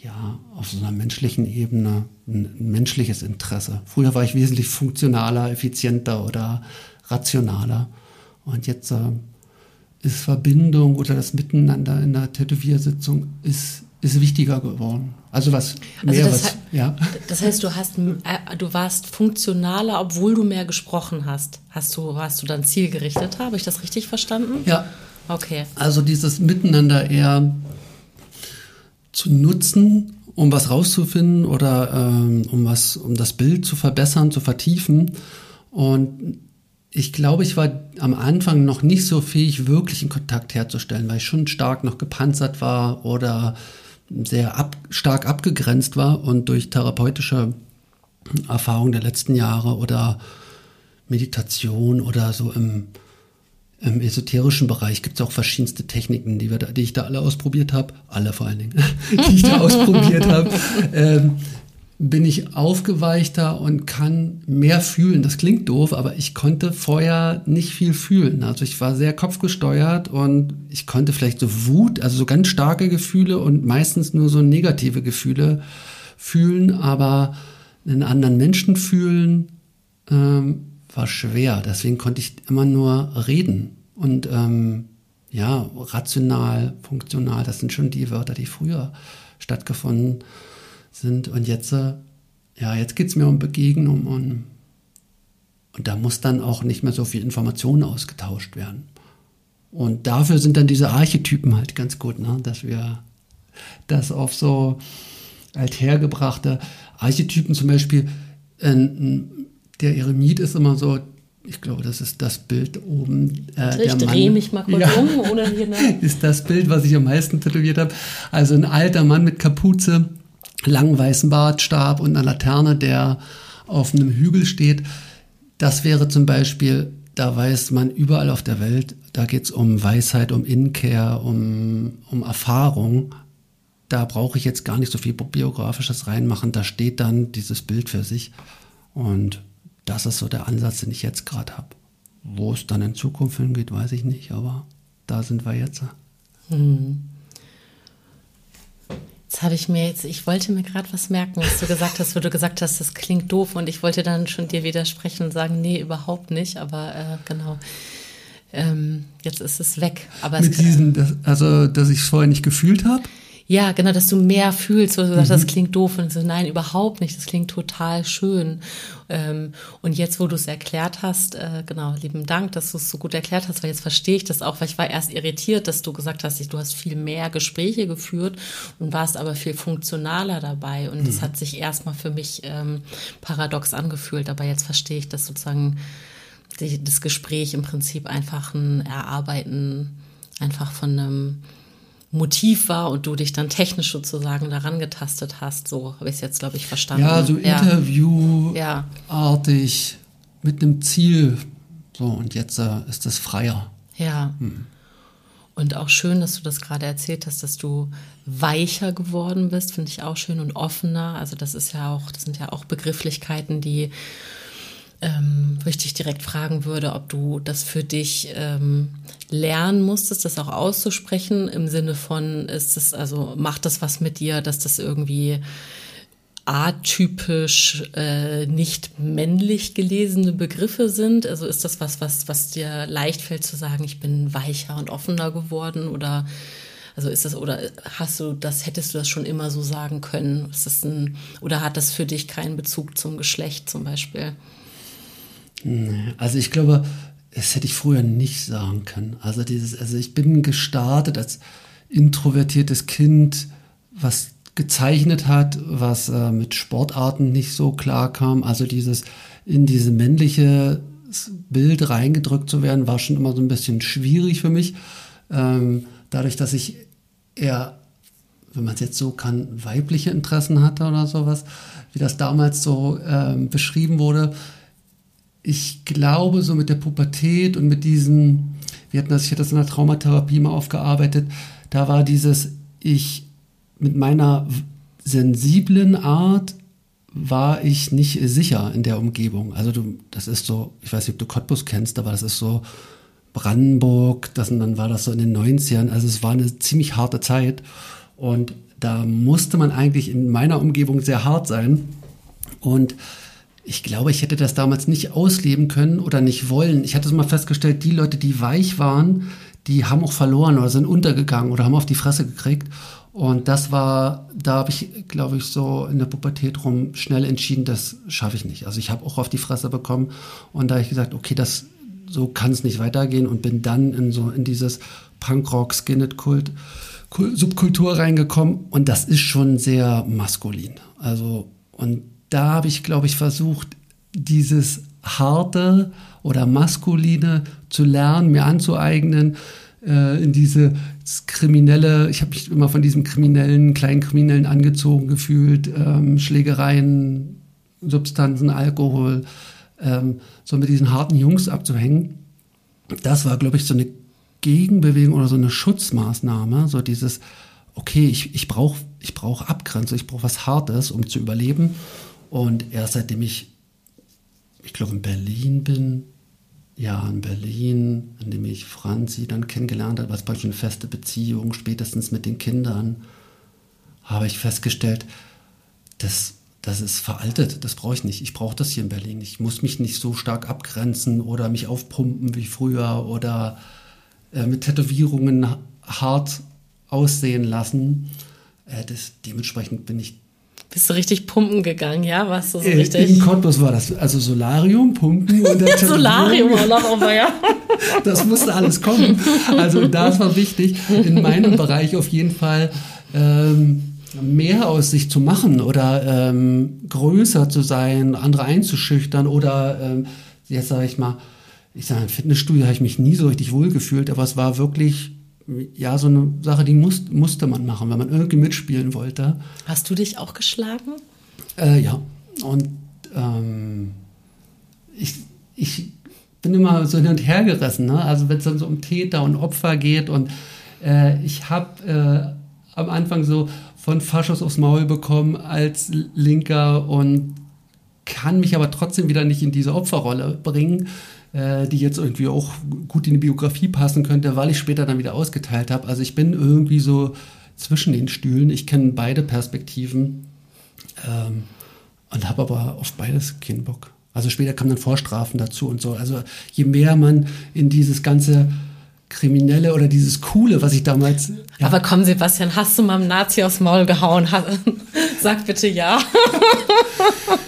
ja, auf so einer menschlichen Ebene ein, ein menschliches Interesse. Früher war ich wesentlich funktionaler, effizienter oder rationaler. Und jetzt äh, ist Verbindung oder das Miteinander in der Tätowiersitzung ist ist wichtiger geworden. Also was also mehr das was, ja. Das heißt, du hast äh, du warst funktionaler, obwohl du mehr gesprochen hast. Hast du hast du dann zielgerichtet? Habe ich das richtig verstanden? Ja. Okay. Also dieses Miteinander eher zu nutzen, um was rauszufinden oder ähm, um was um das Bild zu verbessern, zu vertiefen und ich glaube, ich war am Anfang noch nicht so fähig, wirklich einen Kontakt herzustellen, weil ich schon stark noch gepanzert war oder sehr ab, stark abgegrenzt war und durch therapeutische Erfahrungen der letzten Jahre oder Meditation oder so im, im esoterischen Bereich gibt es auch verschiedenste Techniken, die, wir da, die ich da alle ausprobiert habe, alle vor allen Dingen, die ich da ausprobiert habe. Ähm, bin ich aufgeweichter und kann mehr fühlen. Das klingt doof, aber ich konnte vorher nicht viel fühlen. Also ich war sehr kopfgesteuert und ich konnte vielleicht so Wut, also so ganz starke Gefühle und meistens nur so negative Gefühle fühlen, aber einen anderen Menschen fühlen ähm, war schwer. Deswegen konnte ich immer nur reden und ähm, ja, rational, funktional, das sind schon die Wörter, die früher stattgefunden sind. Und jetzt, äh, ja, jetzt geht es mir um Begegnung und, und da muss dann auch nicht mehr so viel Information ausgetauscht werden. Und dafür sind dann diese Archetypen halt ganz gut, ne? dass wir das auf so althergebrachte Archetypen zum Beispiel, äh, der Eremit ist immer so, ich glaube, das ist das Bild oben. Äh, ich drehe mich mal kurz ja, um, oder hier. Ist das Bild, was ich am meisten tätowiert habe. Also ein alter Mann mit Kapuze, langen weißen Bartstab und einer Laterne, der auf einem Hügel steht. Das wäre zum Beispiel, da weiß man überall auf der Welt, da geht es um Weisheit, um Inkehr, um, um Erfahrung. Da brauche ich jetzt gar nicht so viel biografisches reinmachen. Da steht dann dieses Bild für sich. Und das ist so der Ansatz, den ich jetzt gerade habe. Wo es dann in Zukunft hingeht, weiß ich nicht, aber da sind wir jetzt. Mhm. Jetzt habe ich mir jetzt, ich wollte mir gerade was merken, was du gesagt hast, wo du gesagt hast, das klingt doof und ich wollte dann schon dir widersprechen und sagen, nee, überhaupt nicht, aber äh, genau. Ähm, jetzt ist es weg. Aber Mit es, diesen, also dass ich es vorher nicht gefühlt habe? Ja, genau, dass du mehr fühlst, wo du sagst, mhm. das klingt doof und so, nein, überhaupt nicht, das klingt total schön. Ähm, und jetzt, wo du es erklärt hast, äh, genau, lieben Dank, dass du es so gut erklärt hast, weil jetzt verstehe ich das auch, weil ich war erst irritiert, dass du gesagt hast, du hast viel mehr Gespräche geführt und warst aber viel funktionaler dabei. Und mhm. das hat sich erstmal für mich ähm, paradox angefühlt, aber jetzt verstehe ich, dass sozusagen die, das Gespräch im Prinzip einfach ein Erarbeiten einfach von einem Motiv war und du dich dann technisch sozusagen daran getastet hast. So habe ich es jetzt, glaube ich, verstanden. Ja, so ja. Interviewartig mit einem Ziel. So, und jetzt äh, ist das freier. Ja. Hm. Und auch schön, dass du das gerade erzählt hast, dass du weicher geworden bist, finde ich auch schön und offener. Also das ist ja auch, das sind ja auch Begrifflichkeiten, die ähm, wo ich dich direkt fragen würde, ob du das für dich ähm, lernen musstest, das auch auszusprechen im Sinne von, ist es, also macht das was mit dir, dass das irgendwie atypisch äh, nicht männlich gelesene Begriffe sind? Also ist das was, was, was dir leicht fällt zu sagen, ich bin weicher und offener geworden oder also ist das oder hast du das hättest du das schon immer so sagen können? Ist das ein oder hat das für dich keinen Bezug zum Geschlecht zum Beispiel? Also ich glaube, das hätte ich früher nicht sagen können. Also dieses, also ich bin gestartet als introvertiertes Kind, was gezeichnet hat, was äh, mit Sportarten nicht so klar kam. Also dieses in diese männliche Bild reingedrückt zu werden, war schon immer so ein bisschen schwierig für mich. Ähm, dadurch, dass ich eher, wenn man es jetzt so kann, weibliche Interessen hatte oder sowas, wie das damals so ähm, beschrieben wurde, ich glaube, so mit der Pubertät und mit diesen, wir hatten das, ich hatte das in der Traumatherapie mal aufgearbeitet, da war dieses, ich mit meiner sensiblen Art war ich nicht sicher in der Umgebung. Also du, das ist so, ich weiß nicht, ob du Cottbus kennst, aber das ist so Brandenburg, das, und dann war das so in den 90ern. Also es war eine ziemlich harte Zeit und da musste man eigentlich in meiner Umgebung sehr hart sein. Und ich glaube, ich hätte das damals nicht ausleben können oder nicht wollen. Ich hatte es mal festgestellt, die Leute, die weich waren, die haben auch verloren oder sind untergegangen oder haben auf die Fresse gekriegt. Und das war, da habe ich, glaube ich, so in der Pubertät rum schnell entschieden, das schaffe ich nicht. Also ich habe auch auf die Fresse bekommen und da habe ich gesagt, okay, das so kann es nicht weitergehen und bin dann in so in dieses Punkrock Skinhead Kult Subkultur reingekommen und das ist schon sehr maskulin. Also und da habe ich, glaube ich, versucht, dieses harte oder maskuline zu lernen, mir anzueignen, äh, in diese kriminelle, ich habe mich immer von diesem kriminellen, kleinen Kriminellen angezogen gefühlt, ähm, Schlägereien, Substanzen, Alkohol, ähm, so mit diesen harten Jungs abzuhängen. Das war, glaube ich, so eine Gegenbewegung oder so eine Schutzmaßnahme, so dieses, okay, ich, ich brauche ich brauch Abgrenzung, ich brauche was Hartes, um zu überleben. Und erst seitdem ich, ich glaube, in Berlin bin, ja, in Berlin, in dem ich Franzi dann kennengelernt habe, was praktisch eine feste Beziehung, spätestens mit den Kindern, habe ich festgestellt, das, das ist veraltet, das brauche ich nicht. Ich brauche das hier in Berlin. Ich muss mich nicht so stark abgrenzen oder mich aufpumpen wie früher oder äh, mit Tätowierungen hart aussehen lassen. Äh, das, dementsprechend bin ich bist du richtig pumpen gegangen, ja? Warst du so äh, richtig? In Cottbus war das. Also Solarium, Pumpen und der Solarium auch noch, aber ja. das musste alles kommen. Also das war wichtig. In meinem Bereich auf jeden Fall ähm, mehr aus sich zu machen oder ähm, größer zu sein, andere einzuschüchtern oder ähm, jetzt sage ich mal, ich sage, im Fitnessstudio habe ich mich nie so richtig wohl gefühlt, aber es war wirklich ja, so eine Sache, die muss, musste man machen, wenn man irgendwie mitspielen wollte. Hast du dich auch geschlagen? Äh, ja. Und ähm, ich, ich bin immer so hin und her gerissen. Ne? Also wenn es dann so um Täter und Opfer geht und äh, ich habe äh, am Anfang so von Faschos aufs Maul bekommen als Linker und kann mich aber trotzdem wieder nicht in diese Opferrolle bringen äh, die jetzt irgendwie auch gut in die Biografie passen könnte, weil ich später dann wieder ausgeteilt habe. Also ich bin irgendwie so zwischen den Stühlen. Ich kenne beide Perspektiven ähm, und habe aber auf beides keinen Bock. Also später kamen dann Vorstrafen dazu und so. Also je mehr man in dieses ganze Kriminelle oder dieses Coole, was ich damals. Ja. Aber komm, Sebastian, hast du mal einem Nazi aufs Maul gehauen? Sag bitte ja.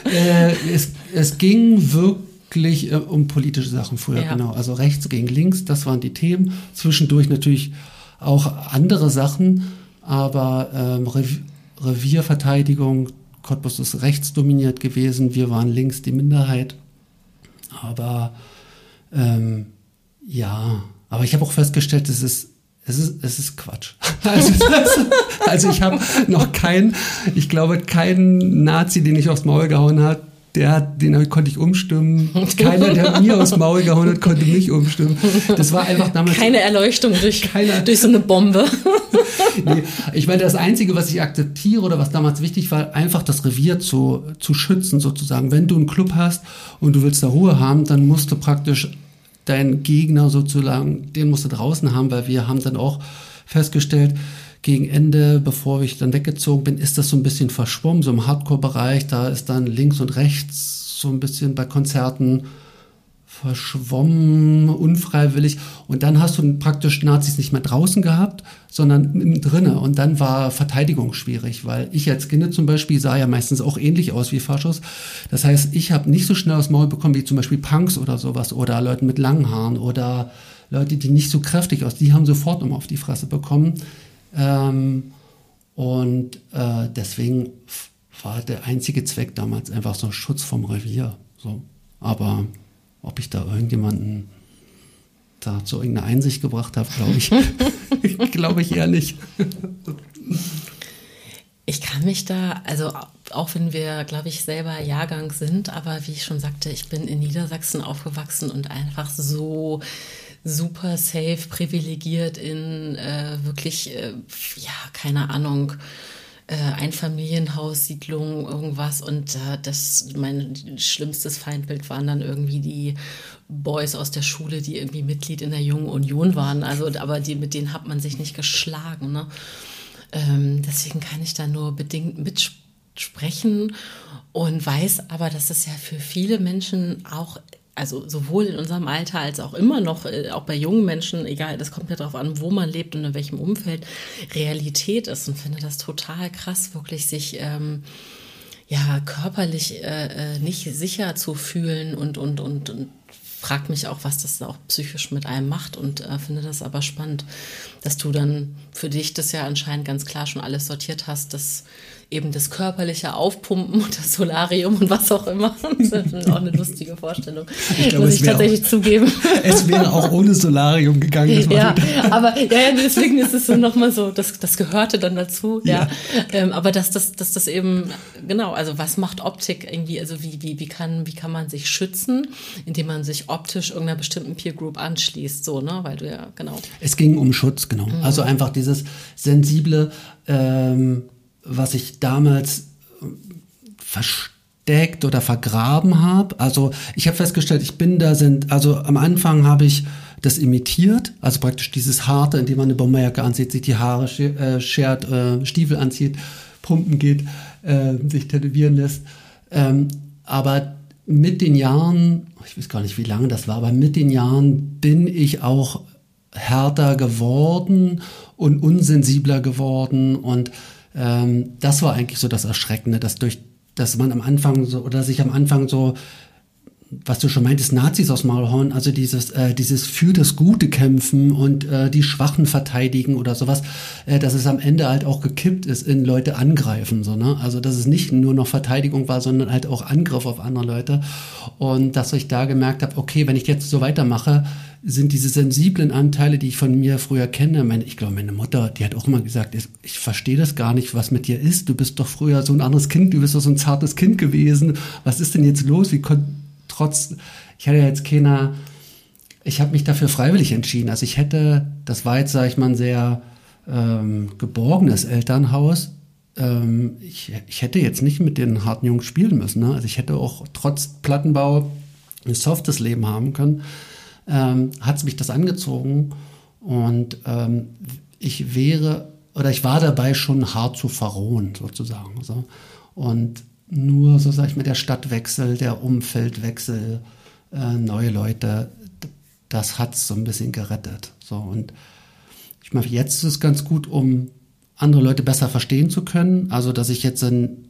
äh, es, es ging wirklich wirklich äh, um politische Sachen früher, ja. genau. Also rechts gegen links, das waren die Themen. Zwischendurch natürlich auch andere Sachen, aber ähm, Rev Revierverteidigung, Cottbus ist rechts dominiert gewesen, wir waren links die Minderheit. Aber ähm, ja, aber ich habe auch festgestellt, es ist es ist, es ist Quatsch. Also, also ich habe noch keinen, ich glaube, keinen Nazi, den ich aufs Maul gehauen hat, der den konnte ich umstimmen. Keiner, der mir aus Maul gehauen hat, konnte mich umstimmen. Das war einfach damals. Keine Erleuchtung durch, keiner, durch so eine Bombe. nee, ich meine, das Einzige, was ich akzeptiere oder was damals wichtig war, einfach das Revier zu, zu schützen, sozusagen. Wenn du einen Club hast und du willst da Ruhe haben, dann musst du praktisch deinen Gegner sozusagen, den musst du draußen haben, weil wir haben dann auch festgestellt, gegen Ende, bevor ich dann weggezogen bin, ist das so ein bisschen verschwommen, so im Hardcore-Bereich. Da ist dann links und rechts so ein bisschen bei Konzerten verschwommen, unfreiwillig. Und dann hast du praktisch Nazis nicht mehr draußen gehabt, sondern drinnen. Und dann war Verteidigung schwierig, weil ich als Kind zum Beispiel sah ja meistens auch ähnlich aus wie Faschos. Das heißt, ich habe nicht so schnell aus Maul bekommen wie zum Beispiel Punks oder sowas oder Leute mit langen Haaren oder Leute, die nicht so kräftig aus, die haben sofort immer auf die Fresse bekommen. Ähm, und äh, deswegen war der einzige Zweck damals einfach so Schutz vom Revier. So. Aber ob ich da irgendjemanden da zu irgendeiner Einsicht gebracht habe, glaube ich, glaube ich eher nicht. Ich kann mich da, also auch wenn wir, glaube ich, selber Jahrgang sind, aber wie ich schon sagte, ich bin in Niedersachsen aufgewachsen und einfach so super safe, privilegiert in äh, wirklich, äh, ja, keine Ahnung, äh, Einfamilienhaussiedlung, irgendwas. Und äh, das, mein schlimmstes Feindbild waren dann irgendwie die Boys aus der Schule, die irgendwie Mitglied in der Jungen Union waren. Also, aber die, mit denen hat man sich nicht geschlagen. Ne? Ähm, deswegen kann ich da nur bedingt mitsprechen und weiß aber, dass es ja für viele Menschen auch also sowohl in unserem Alter als auch immer noch, äh, auch bei jungen Menschen, egal, das kommt ja darauf an, wo man lebt und in welchem Umfeld, Realität ist. Und finde das total krass, wirklich sich ähm, ja körperlich äh, äh nicht sicher zu fühlen und, und, und, und frag mich auch, was das auch psychisch mit einem macht und äh, finde das aber spannend, dass du dann für dich das ja anscheinend ganz klar schon alles sortiert hast, dass eben das körperliche Aufpumpen und das Solarium und was auch immer. Das ist auch eine lustige Vorstellung, ich glaube, muss ich tatsächlich auch, zugeben. Es wäre auch ohne Solarium gegangen. ja, aber ja, deswegen ist es so nochmal so, das, das gehörte dann dazu. Ja, ja. Ähm, aber dass das, dass das eben, genau, also was macht Optik irgendwie, also wie, wie, wie, kann, wie kann man sich schützen, indem man sich optisch irgendeiner bestimmten Peer Group anschließt, so, ne, weil du ja, genau. Es ging um Schutz, genau. Mhm. Also einfach dieses sensible, ähm, was ich damals äh, versteckt oder vergraben habe. Also ich habe festgestellt, ich bin da sind, also am Anfang habe ich das imitiert, also praktisch dieses harte, indem man eine Bomberjacke anzieht, sich die Haare äh, schert, äh, Stiefel anzieht, pumpen geht, äh, sich tätowieren lässt. Ähm, aber mit den Jahren, ich weiß gar nicht, wie lange das war, aber mit den Jahren bin ich auch härter geworden und unsensibler geworden und ähm, das war eigentlich so das Erschreckende, dass durch, dass man am Anfang so, oder sich am Anfang so, was du schon meintest, Nazis aus Maulhorn, also dieses, äh, dieses für das Gute kämpfen und äh, die Schwachen verteidigen oder sowas, äh, dass es am Ende halt auch gekippt ist in Leute angreifen, so, ne? Also, dass es nicht nur noch Verteidigung war, sondern halt auch Angriff auf andere Leute. Und dass ich da gemerkt habe, okay, wenn ich jetzt so weitermache, sind diese sensiblen Anteile, die ich von mir früher kenne. Meine, ich glaube, meine Mutter, die hat auch immer gesagt, ich, verstehe das gar nicht, was mit dir ist. Du bist doch früher so ein anderes Kind, du bist doch so ein zartes Kind gewesen. Was ist denn jetzt los? Wie konnte trotz, ich hatte jetzt keiner, ich habe mich dafür freiwillig entschieden. Also ich hätte, das war jetzt, sage ich mal, ein sehr ähm, geborgenes Elternhaus. Ähm, ich, ich hätte jetzt nicht mit den harten Jungs spielen müssen. Ne? Also ich hätte auch trotz Plattenbau ein softes Leben haben können ähm, hat mich das angezogen und ähm, ich wäre oder ich war dabei schon hart zu verrohen sozusagen. So. Und nur, so sage ich mal, der Stadtwechsel, der Umfeldwechsel, äh, neue Leute, das hat es so ein bisschen gerettet. So. Und ich meine, jetzt ist es ganz gut, um andere Leute besser verstehen zu können. Also, dass ich jetzt ein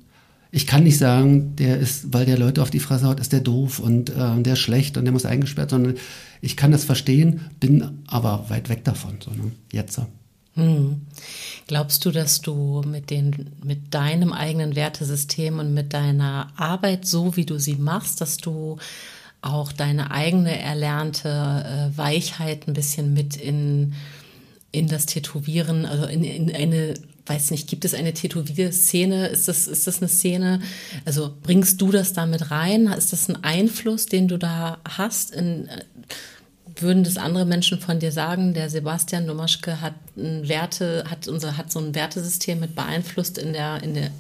ich kann nicht sagen, der ist, weil der Leute auf die Fresse haut, ist der doof und äh, der schlecht und der muss eingesperrt, sondern ich kann das verstehen, bin aber weit weg davon, so, ne? jetzt. Hm. Glaubst du, dass du mit, den, mit deinem eigenen Wertesystem und mit deiner Arbeit, so wie du sie machst, dass du auch deine eigene erlernte äh, Weichheit ein bisschen mit in, in das Tätowieren, also in, in eine weiß nicht, gibt es eine Tätowierszene? Ist das, ist das eine Szene? Also bringst du das damit rein? Ist das ein Einfluss, den du da hast? In, äh, würden das andere Menschen von dir sagen, der Sebastian Domaschke hat ein Werte, hat unser, hat so ein Wertesystem mit beeinflusst in der, in der,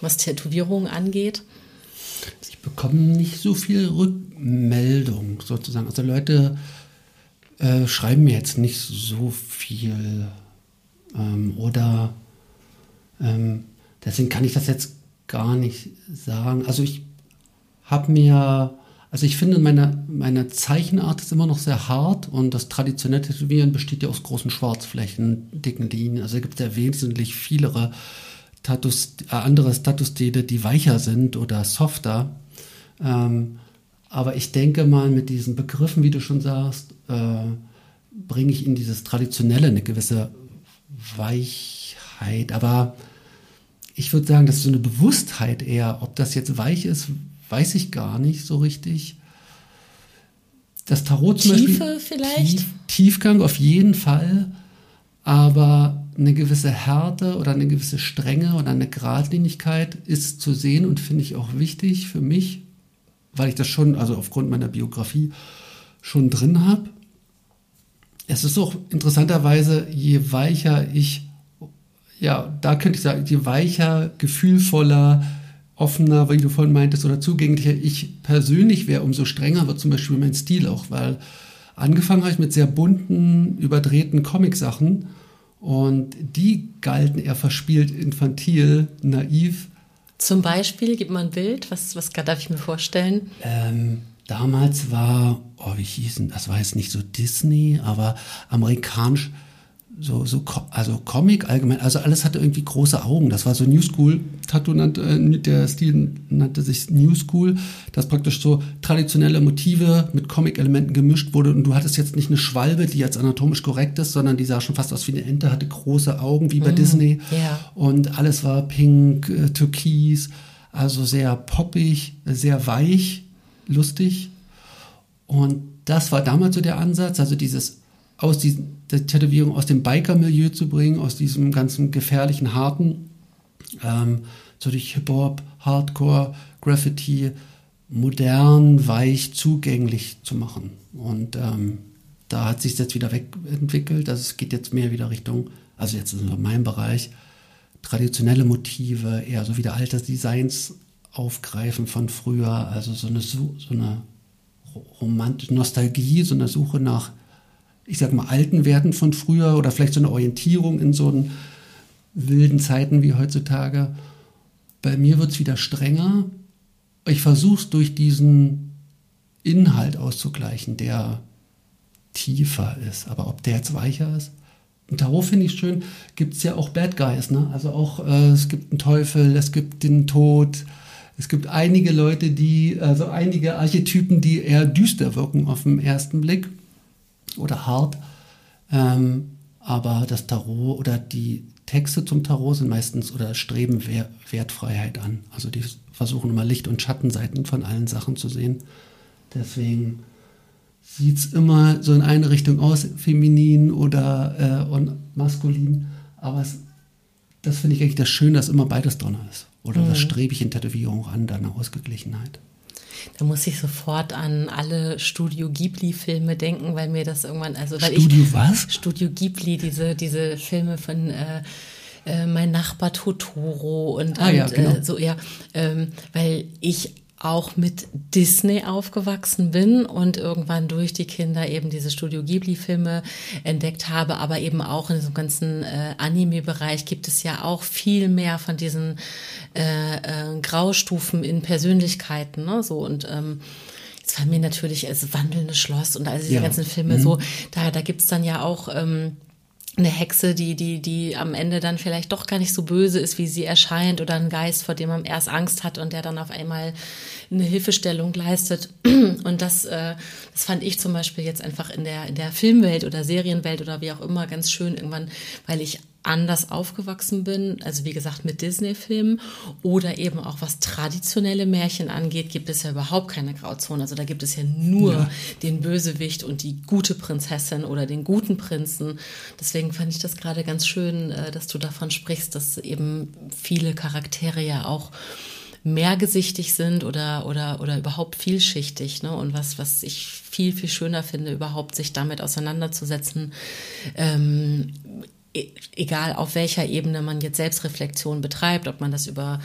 was Tätowierungen angeht? Ich bekomme nicht so viel Rückmeldung sozusagen. Also Leute äh, schreiben mir jetzt nicht so viel ähm, oder ähm, deswegen kann ich das jetzt gar nicht sagen. Also ich habe mir, also ich finde, meine, meine Zeichenart ist immer noch sehr hart und das traditionelle Tätowieren besteht ja aus großen Schwarzflächen, dicken Linien. Also gibt es ja wesentlich vielere Tatus, äh, andere Statusstile, die weicher sind oder softer. Ähm, aber ich denke mal, mit diesen Begriffen, wie du schon sagst, äh, bringe ich in dieses Traditionelle eine gewisse Weichheit, aber ich würde sagen, das ist so eine Bewusstheit eher. Ob das jetzt weich ist, weiß ich gar nicht so richtig. Das Tarot zum Tiefe Beispiel. vielleicht? Tief, Tiefgang auf jeden Fall, aber eine gewisse Härte oder eine gewisse Strenge oder eine Gradlinigkeit ist zu sehen und finde ich auch wichtig für mich, weil ich das schon, also aufgrund meiner Biografie, schon drin habe es ist auch interessanterweise, je weicher ich, ja, da könnte ich sagen, je weicher, gefühlvoller, offener, wie du vorhin meintest, oder zugänglicher ich persönlich wäre, umso strenger wird zum Beispiel mein Stil auch, weil angefangen habe ich mit sehr bunten, überdrehten Comic-Sachen und die galten eher verspielt, infantil, naiv. Zum Beispiel, gib mal ein Bild, was, was darf ich mir vorstellen? Ähm, damals war, oh, wie hießen, das war jetzt nicht so Disney, aber amerikanisch, so, so, also Comic allgemein, also alles hatte irgendwie große Augen. Das war so New School, Tattoo nannte, äh, der Stil nannte sich New School, das praktisch so traditionelle Motive mit Comic-Elementen gemischt wurde und du hattest jetzt nicht eine Schwalbe, die jetzt anatomisch korrekt ist, sondern die sah schon fast aus wie eine Ente, hatte große Augen wie bei mm, Disney yeah. und alles war pink, äh, türkis, also sehr poppig, sehr weich lustig. Und das war damals so der Ansatz, also dieses aus diesen, der Tätowierung aus dem Biker-Milieu zu bringen, aus diesem ganzen gefährlichen, harten, ähm, so durch Hip-Hop, Hardcore, Graffiti, modern, weich, zugänglich zu machen. Und ähm, da hat sich jetzt wieder wegentwickelt. Also es geht jetzt mehr wieder Richtung, also jetzt ist es mein Bereich, traditionelle Motive, eher so wieder alte Designs Aufgreifen von früher, also so eine, so eine romantische Nostalgie, so eine Suche nach, ich sag mal, alten Werten von früher oder vielleicht so eine Orientierung in so einen wilden Zeiten wie heutzutage. Bei mir wird es wieder strenger. Ich versuche es durch diesen Inhalt auszugleichen, der tiefer ist. Aber ob der jetzt weicher ist? Und Tarot finde ich schön, gibt es ja auch Bad Guys, ne? Also auch, äh, es gibt einen Teufel, es gibt den Tod, es gibt einige Leute, die, also einige Archetypen, die eher düster wirken auf den ersten Blick oder hart. Ähm, aber das Tarot oder die Texte zum Tarot sind meistens oder streben Wertfreiheit an. Also die versuchen immer Licht- und Schattenseiten von allen Sachen zu sehen. Deswegen sieht es immer so in eine Richtung aus, feminin oder äh, und maskulin. Aber es, das finde ich eigentlich das Schöne, dass immer beides drin ist. Oder mhm. strebe ich in Tätowierung an, da eine Ausgeglichenheit? Da muss ich sofort an alle Studio Ghibli-Filme denken, weil mir das irgendwann, also weil Studio ich, was? Studio Ghibli, diese, diese Filme von äh, äh, mein Nachbar Totoro und, ah, und ja, genau. äh, so, ja, ähm, weil ich auch mit Disney aufgewachsen bin und irgendwann durch die Kinder eben diese Studio Ghibli-Filme entdeckt habe, aber eben auch in diesem ganzen äh, Anime-Bereich gibt es ja auch viel mehr von diesen äh, äh, Graustufen in Persönlichkeiten, ne? So und ähm, Jetzt war mir natürlich das wandelnde Schloss und all diese ja. ganzen Filme mhm. so, da, da gibt's dann ja auch ähm, eine Hexe, die, die, die am Ende dann vielleicht doch gar nicht so böse ist, wie sie erscheint, oder ein Geist, vor dem man erst Angst hat und der dann auf einmal eine Hilfestellung leistet. Und das, äh, das fand ich zum Beispiel jetzt einfach in der, in der Filmwelt oder Serienwelt oder wie auch immer ganz schön irgendwann, weil ich anders aufgewachsen bin, also wie gesagt mit Disney-Filmen oder eben auch was traditionelle Märchen angeht, gibt es ja überhaupt keine Grauzone. Also da gibt es ja nur ja. den Bösewicht und die gute Prinzessin oder den guten Prinzen. Deswegen fand ich das gerade ganz schön, äh, dass du davon sprichst, dass eben viele Charaktere ja auch mehrgesichtig sind oder, oder, oder überhaupt vielschichtig. Ne? Und was, was ich viel, viel schöner finde, überhaupt sich damit auseinanderzusetzen, ähm, egal auf welcher Ebene man jetzt Selbstreflexion betreibt, ob man das über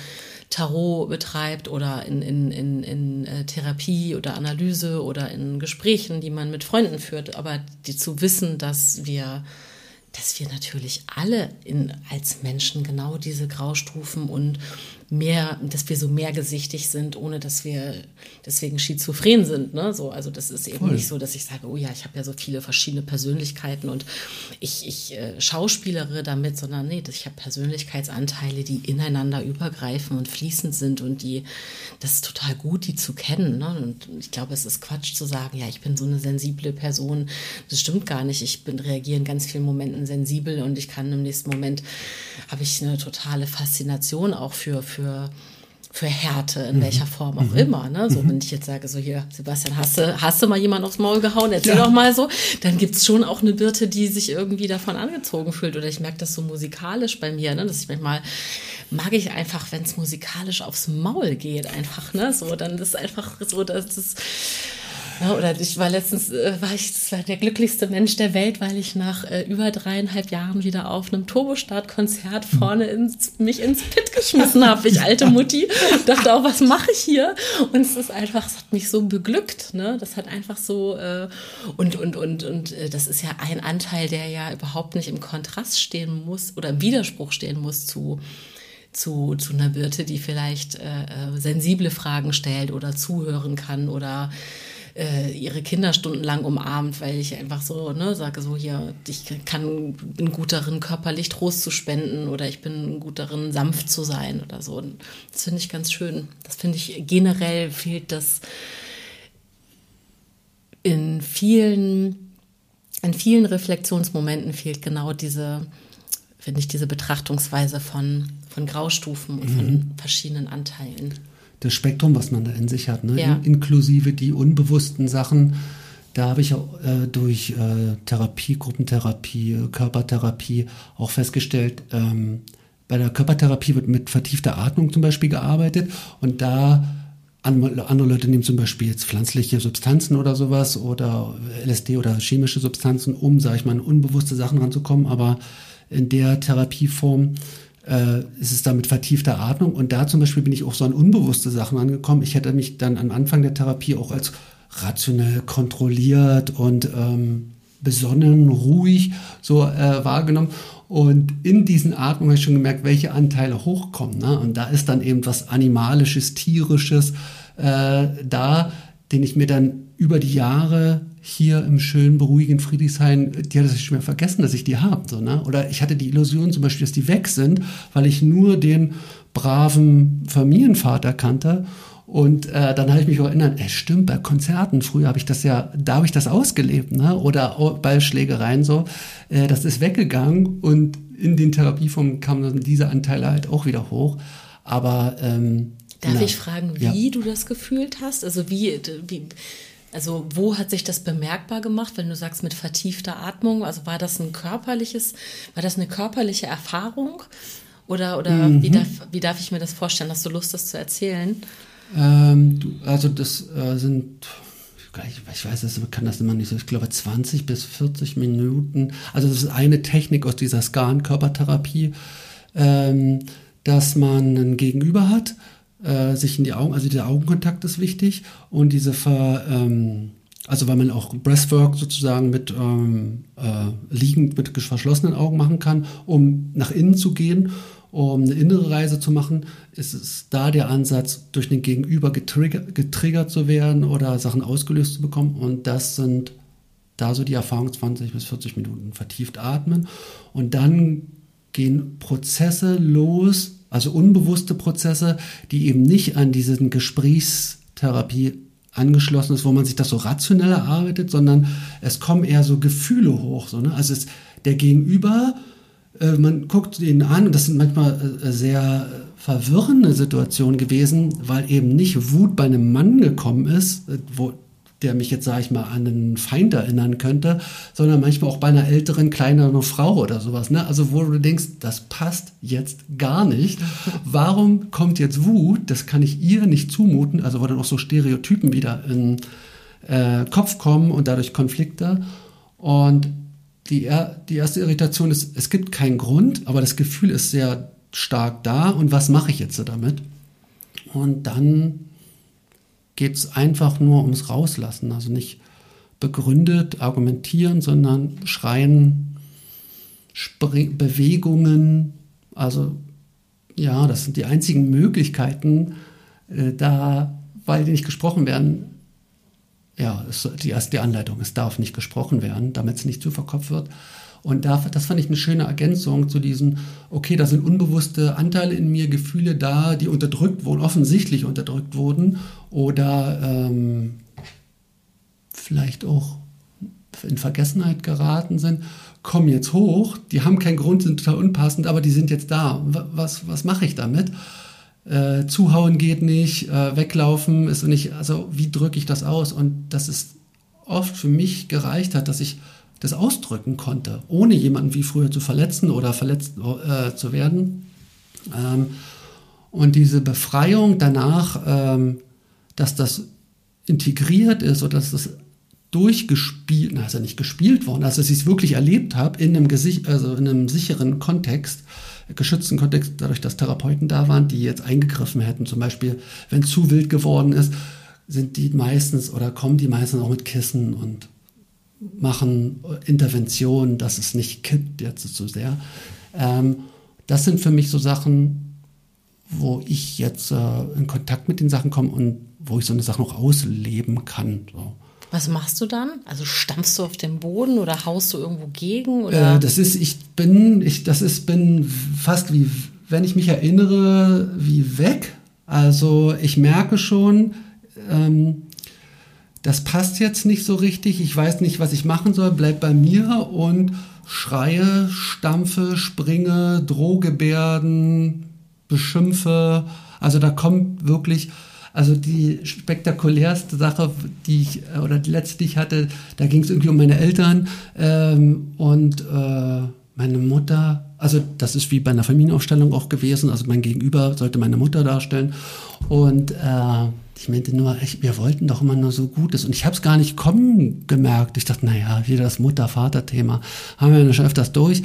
Tarot betreibt oder in, in, in, in äh, Therapie oder Analyse oder in Gesprächen, die man mit Freunden führt, aber die zu wissen, dass wir dass wir natürlich alle in, als Menschen genau diese Graustufen und mehr, dass wir so mehrgesichtig sind, ohne dass wir deswegen schizophren sind. Ne? So, also das ist eben Voll. nicht so, dass ich sage, oh ja, ich habe ja so viele verschiedene Persönlichkeiten und ich, ich äh, schauspielere damit, sondern nee, ich habe Persönlichkeitsanteile, die ineinander übergreifen und fließend sind und die, das ist total gut, die zu kennen. Ne? Und ich glaube, es ist Quatsch zu sagen, ja, ich bin so eine sensible Person. Das stimmt gar nicht. Ich bin reagiere in ganz vielen Momenten sensibel und ich kann im nächsten Moment habe ich eine totale Faszination auch für, für für für Härte, in mhm. welcher Form auch mhm. immer. Ne? So, mhm. wenn ich jetzt sage, so hier, Sebastian, hast du, hast du mal jemanden aufs Maul gehauen, erzähl ja. doch mal so, dann gibt es schon auch eine Birte, die sich irgendwie davon angezogen fühlt. Oder ich merke das so musikalisch bei mir, ne? dass ich manchmal mag ich einfach, wenn es musikalisch aufs Maul geht, einfach, ne? So, dann ist einfach so, dass das ja, oder ich war letztens, äh, war ich das war der glücklichste Mensch der Welt, weil ich nach äh, über dreieinhalb Jahren wieder auf einem Turbostart-Konzert vorne ins, mich ins Pit geschmissen habe. Ich alte Mutti dachte auch, was mache ich hier? Und es ist einfach, es hat mich so beglückt. Ne? Das hat einfach so äh, und und und und äh, das ist ja ein Anteil, der ja überhaupt nicht im Kontrast stehen muss oder im Widerspruch stehen muss zu zu, zu einer Birte, die vielleicht äh, äh sensible Fragen stellt oder zuhören kann oder äh, ihre Kinder stundenlang umarmt, weil ich einfach so ne, sage, so hier, ich kann, bin gut darin, körperlich Trost zu spenden oder ich bin gut darin, sanft zu sein oder so. Und das finde ich ganz schön. Das finde ich generell fehlt das in vielen, in vielen Reflexionsmomenten fehlt genau diese, finde ich, diese Betrachtungsweise von, von Graustufen und mhm. von verschiedenen Anteilen das Spektrum, was man da in sich hat, ne? Ja. In, inklusive die unbewussten Sachen. Da habe ich äh, durch äh, Therapie, Gruppentherapie, äh, Körpertherapie auch festgestellt, ähm, bei der Körpertherapie wird mit vertiefter Atmung zum Beispiel gearbeitet und da andere Leute nehmen zum Beispiel jetzt pflanzliche Substanzen oder sowas oder LSD oder chemische Substanzen, um, sage ich mal, an unbewusste Sachen ranzukommen. Aber in der Therapieform äh, ist es da mit vertiefter Atmung. Und da zum Beispiel bin ich auch so an unbewusste Sachen angekommen. Ich hätte mich dann am Anfang der Therapie auch als rationell kontrolliert und ähm, besonnen, ruhig so äh, wahrgenommen. Und in diesen Atmungen habe ich schon gemerkt, welche Anteile hochkommen. Ne? Und da ist dann eben was Animalisches, Tierisches äh, da, den ich mir dann über die Jahre hier im schönen, beruhigen Friedrichshain, die hat es nicht mehr vergessen, dass ich die habe. So, ne? Oder ich hatte die Illusion zum Beispiel, dass die weg sind, weil ich nur den braven Familienvater kannte. Und äh, dann habe ich mich auch erinnert, ey, stimmt, bei Konzerten, früher habe ich das ja, da habe ich das ausgelebt, ne? Oder bei Schlägereien so. Äh, das ist weggegangen und in den Therapieformen kamen dann diese Anteile halt auch wieder hoch. Aber ähm, Darf na, ich fragen, wie ja. du das gefühlt hast? Also wie, wie also wo hat sich das bemerkbar gemacht, wenn du sagst mit vertiefter Atmung? Also war das ein körperliches, war das eine körperliche Erfahrung? Oder, oder mhm. wie, darf, wie darf ich mir das vorstellen? Hast du Lust, das zu erzählen? Ähm, du, also das äh, sind, ich weiß das, kann das immer nicht so, ich glaube 20 bis 40 Minuten. Also das ist eine Technik aus dieser Skan-Körpertherapie, ähm, dass man ein Gegenüber hat äh, sich in die Augen, also der Augenkontakt ist wichtig und diese Ver, ähm, also weil man auch Breathwork sozusagen mit ähm, äh, liegend mit verschlossenen Augen machen kann, um nach innen zu gehen, um eine innere Reise zu machen, ist es da der Ansatz, durch den Gegenüber getriggert, getriggert zu werden oder Sachen ausgelöst zu bekommen. Und das sind da so die Erfahrungen 20 bis 40 Minuten vertieft atmen. Und dann gehen Prozesse los, also unbewusste Prozesse, die eben nicht an diesen Gesprächstherapie angeschlossen ist, wo man sich das so rationell erarbeitet, sondern es kommen eher so Gefühle hoch. So, ne? Also es, der Gegenüber äh, man guckt ihn an und das sind manchmal äh, sehr verwirrende Situationen gewesen, weil eben nicht Wut bei einem Mann gekommen ist, äh, wo der mich jetzt, sage ich mal, an einen Feind erinnern könnte, sondern manchmal auch bei einer älteren, kleineren Frau oder sowas. Ne? Also wo du denkst, das passt jetzt gar nicht. Warum kommt jetzt Wut? Das kann ich ihr nicht zumuten. Also wo dann auch so Stereotypen wieder in äh, Kopf kommen und dadurch Konflikte. Und die, die erste Irritation ist, es gibt keinen Grund, aber das Gefühl ist sehr stark da. Und was mache ich jetzt damit? Und dann geht es einfach nur ums Rauslassen. Also nicht begründet argumentieren, sondern schreien, Spring Bewegungen. Also ja, das sind die einzigen Möglichkeiten, äh, da, weil die nicht gesprochen werden. Ja, es, die erste Anleitung, es darf nicht gesprochen werden, damit es nicht zu verkopft wird. Und da, das fand ich eine schöne Ergänzung zu diesem, okay, da sind unbewusste Anteile in mir, Gefühle da, die unterdrückt wurden, offensichtlich unterdrückt wurden oder ähm, vielleicht auch in Vergessenheit geraten sind, kommen jetzt hoch, die haben keinen Grund, sind total unpassend, aber die sind jetzt da. Was, was mache ich damit? Äh, zuhauen geht nicht, äh, weglaufen ist nicht, also wie drücke ich das aus? Und das ist oft für mich gereicht hat, dass ich das ausdrücken konnte, ohne jemanden wie früher zu verletzen oder verletzt äh, zu werden. Ähm, und diese Befreiung danach, ähm, dass das integriert ist oder dass das durchgespielt, na, also nicht gespielt worden, also dass ich es wirklich erlebt habe in einem, Gesicht, also in einem sicheren Kontext, geschützten Kontext, dadurch, dass Therapeuten da waren, die jetzt eingegriffen hätten. Zum Beispiel, wenn zu wild geworden ist, sind die meistens oder kommen die meistens auch mit Kissen und machen Interventionen, dass es nicht kippt jetzt so sehr. Ähm, das sind für mich so Sachen, wo ich jetzt äh, in Kontakt mit den Sachen komme und wo ich so eine Sache noch ausleben kann. So. Was machst du dann? Also stampfst du auf den Boden oder haust du irgendwo gegen? Oder? Äh, das ist, ich bin, ich, das ist, bin fast wie, wenn ich mich erinnere, wie weg. Also ich merke schon, ähm, das passt jetzt nicht so richtig, ich weiß nicht, was ich machen soll, bleib bei mir und schreie, stampfe, springe, Drohgebärden, beschimpfe. Also da kommt wirklich, also die spektakulärste Sache, die ich, oder die letzte, die ich hatte, da ging es irgendwie um meine Eltern ähm, und äh, meine Mutter, also das ist wie bei einer Familienaufstellung auch gewesen, also mein Gegenüber sollte meine Mutter darstellen und äh, ich meinte nur, ich, wir wollten doch immer nur so Gutes. Und ich habe es gar nicht kommen gemerkt. Ich dachte, naja, wieder das Mutter-Vater-Thema. Haben wir ja schon öfters durch.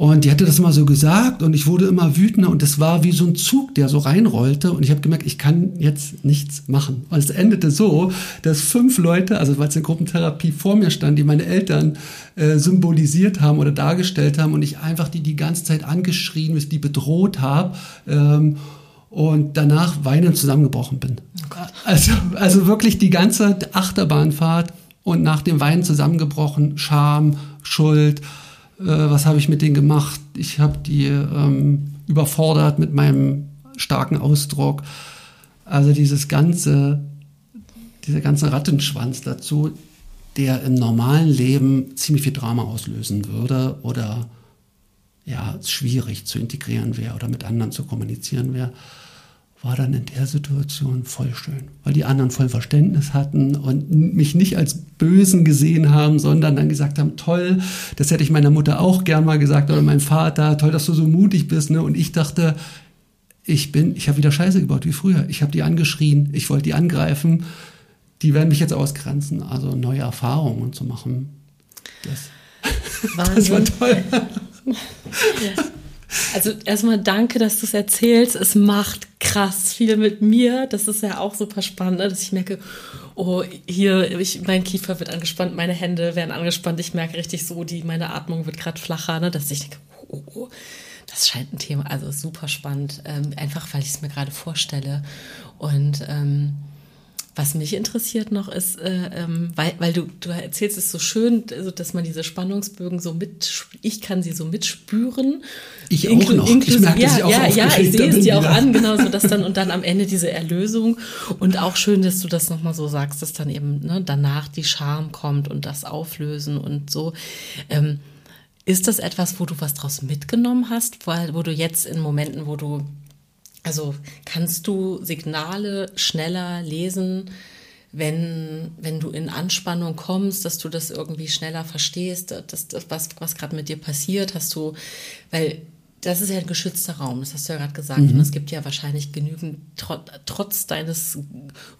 Und die hatte das immer so gesagt und ich wurde immer wütender und es war wie so ein Zug, der so reinrollte und ich habe gemerkt, ich kann jetzt nichts machen. Und es endete so, dass fünf Leute, also weil es in Gruppentherapie vor mir stand, die meine Eltern äh, symbolisiert haben oder dargestellt haben und ich einfach die die ganze Zeit angeschrien, bis die bedroht habe. Ähm, und danach weinend zusammengebrochen bin. Oh also, also wirklich die ganze Achterbahnfahrt und nach dem Weinen zusammengebrochen, Scham, Schuld, äh, was habe ich mit denen gemacht? Ich habe die ähm, überfordert mit meinem starken Ausdruck. Also dieses ganze, dieser ganze Rattenschwanz dazu, der im normalen Leben ziemlich viel Drama auslösen würde oder ja, schwierig zu integrieren wäre oder mit anderen zu kommunizieren wäre war dann in der Situation voll schön, weil die anderen voll Verständnis hatten und mich nicht als Bösen gesehen haben, sondern dann gesagt haben, toll, das hätte ich meiner Mutter auch gern mal gesagt oder meinem Vater, toll, dass du so mutig bist. Ne? Und ich dachte, ich bin, ich habe wieder Scheiße gebaut wie früher. Ich habe die angeschrien, ich wollte die angreifen. Die werden mich jetzt ausgrenzen. Also neue Erfahrungen zu machen. Das, das war toll. Ja. Also erstmal danke, dass du es erzählst. Es macht krass viel mit mir. Das ist ja auch super spannend, ne? dass ich merke, oh, hier, ich, mein Kiefer wird angespannt, meine Hände werden angespannt. Ich merke richtig so, die, meine Atmung wird gerade flacher, ne? dass ich denke, oh, oh, das scheint ein Thema, also super spannend. Ähm, einfach, weil ich es mir gerade vorstelle. Und ähm, was mich interessiert noch ist, äh, ähm, weil, weil du, du erzählst es so schön, also, dass man diese Spannungsbögen so mit, ich kann sie so mitspüren. Ich auch noch. Ich merke, ja, auch ja, ja, ich sehe es dir auch an, genau so, dass dann und dann am Ende diese Erlösung und auch schön, dass du das nochmal so sagst, dass dann eben ne, danach die Scham kommt und das Auflösen und so. Ähm, Ist das etwas, wo du was draus mitgenommen hast, weil, wo du jetzt in Momenten, wo du, also kannst du Signale schneller lesen, wenn, wenn du in Anspannung kommst, dass du das irgendwie schneller verstehst, dass, das, was, was gerade mit dir passiert, hast du, weil das ist ja ein geschützter Raum, das hast du ja gerade gesagt. Mhm. Und es gibt ja wahrscheinlich genügend, tro trotz deines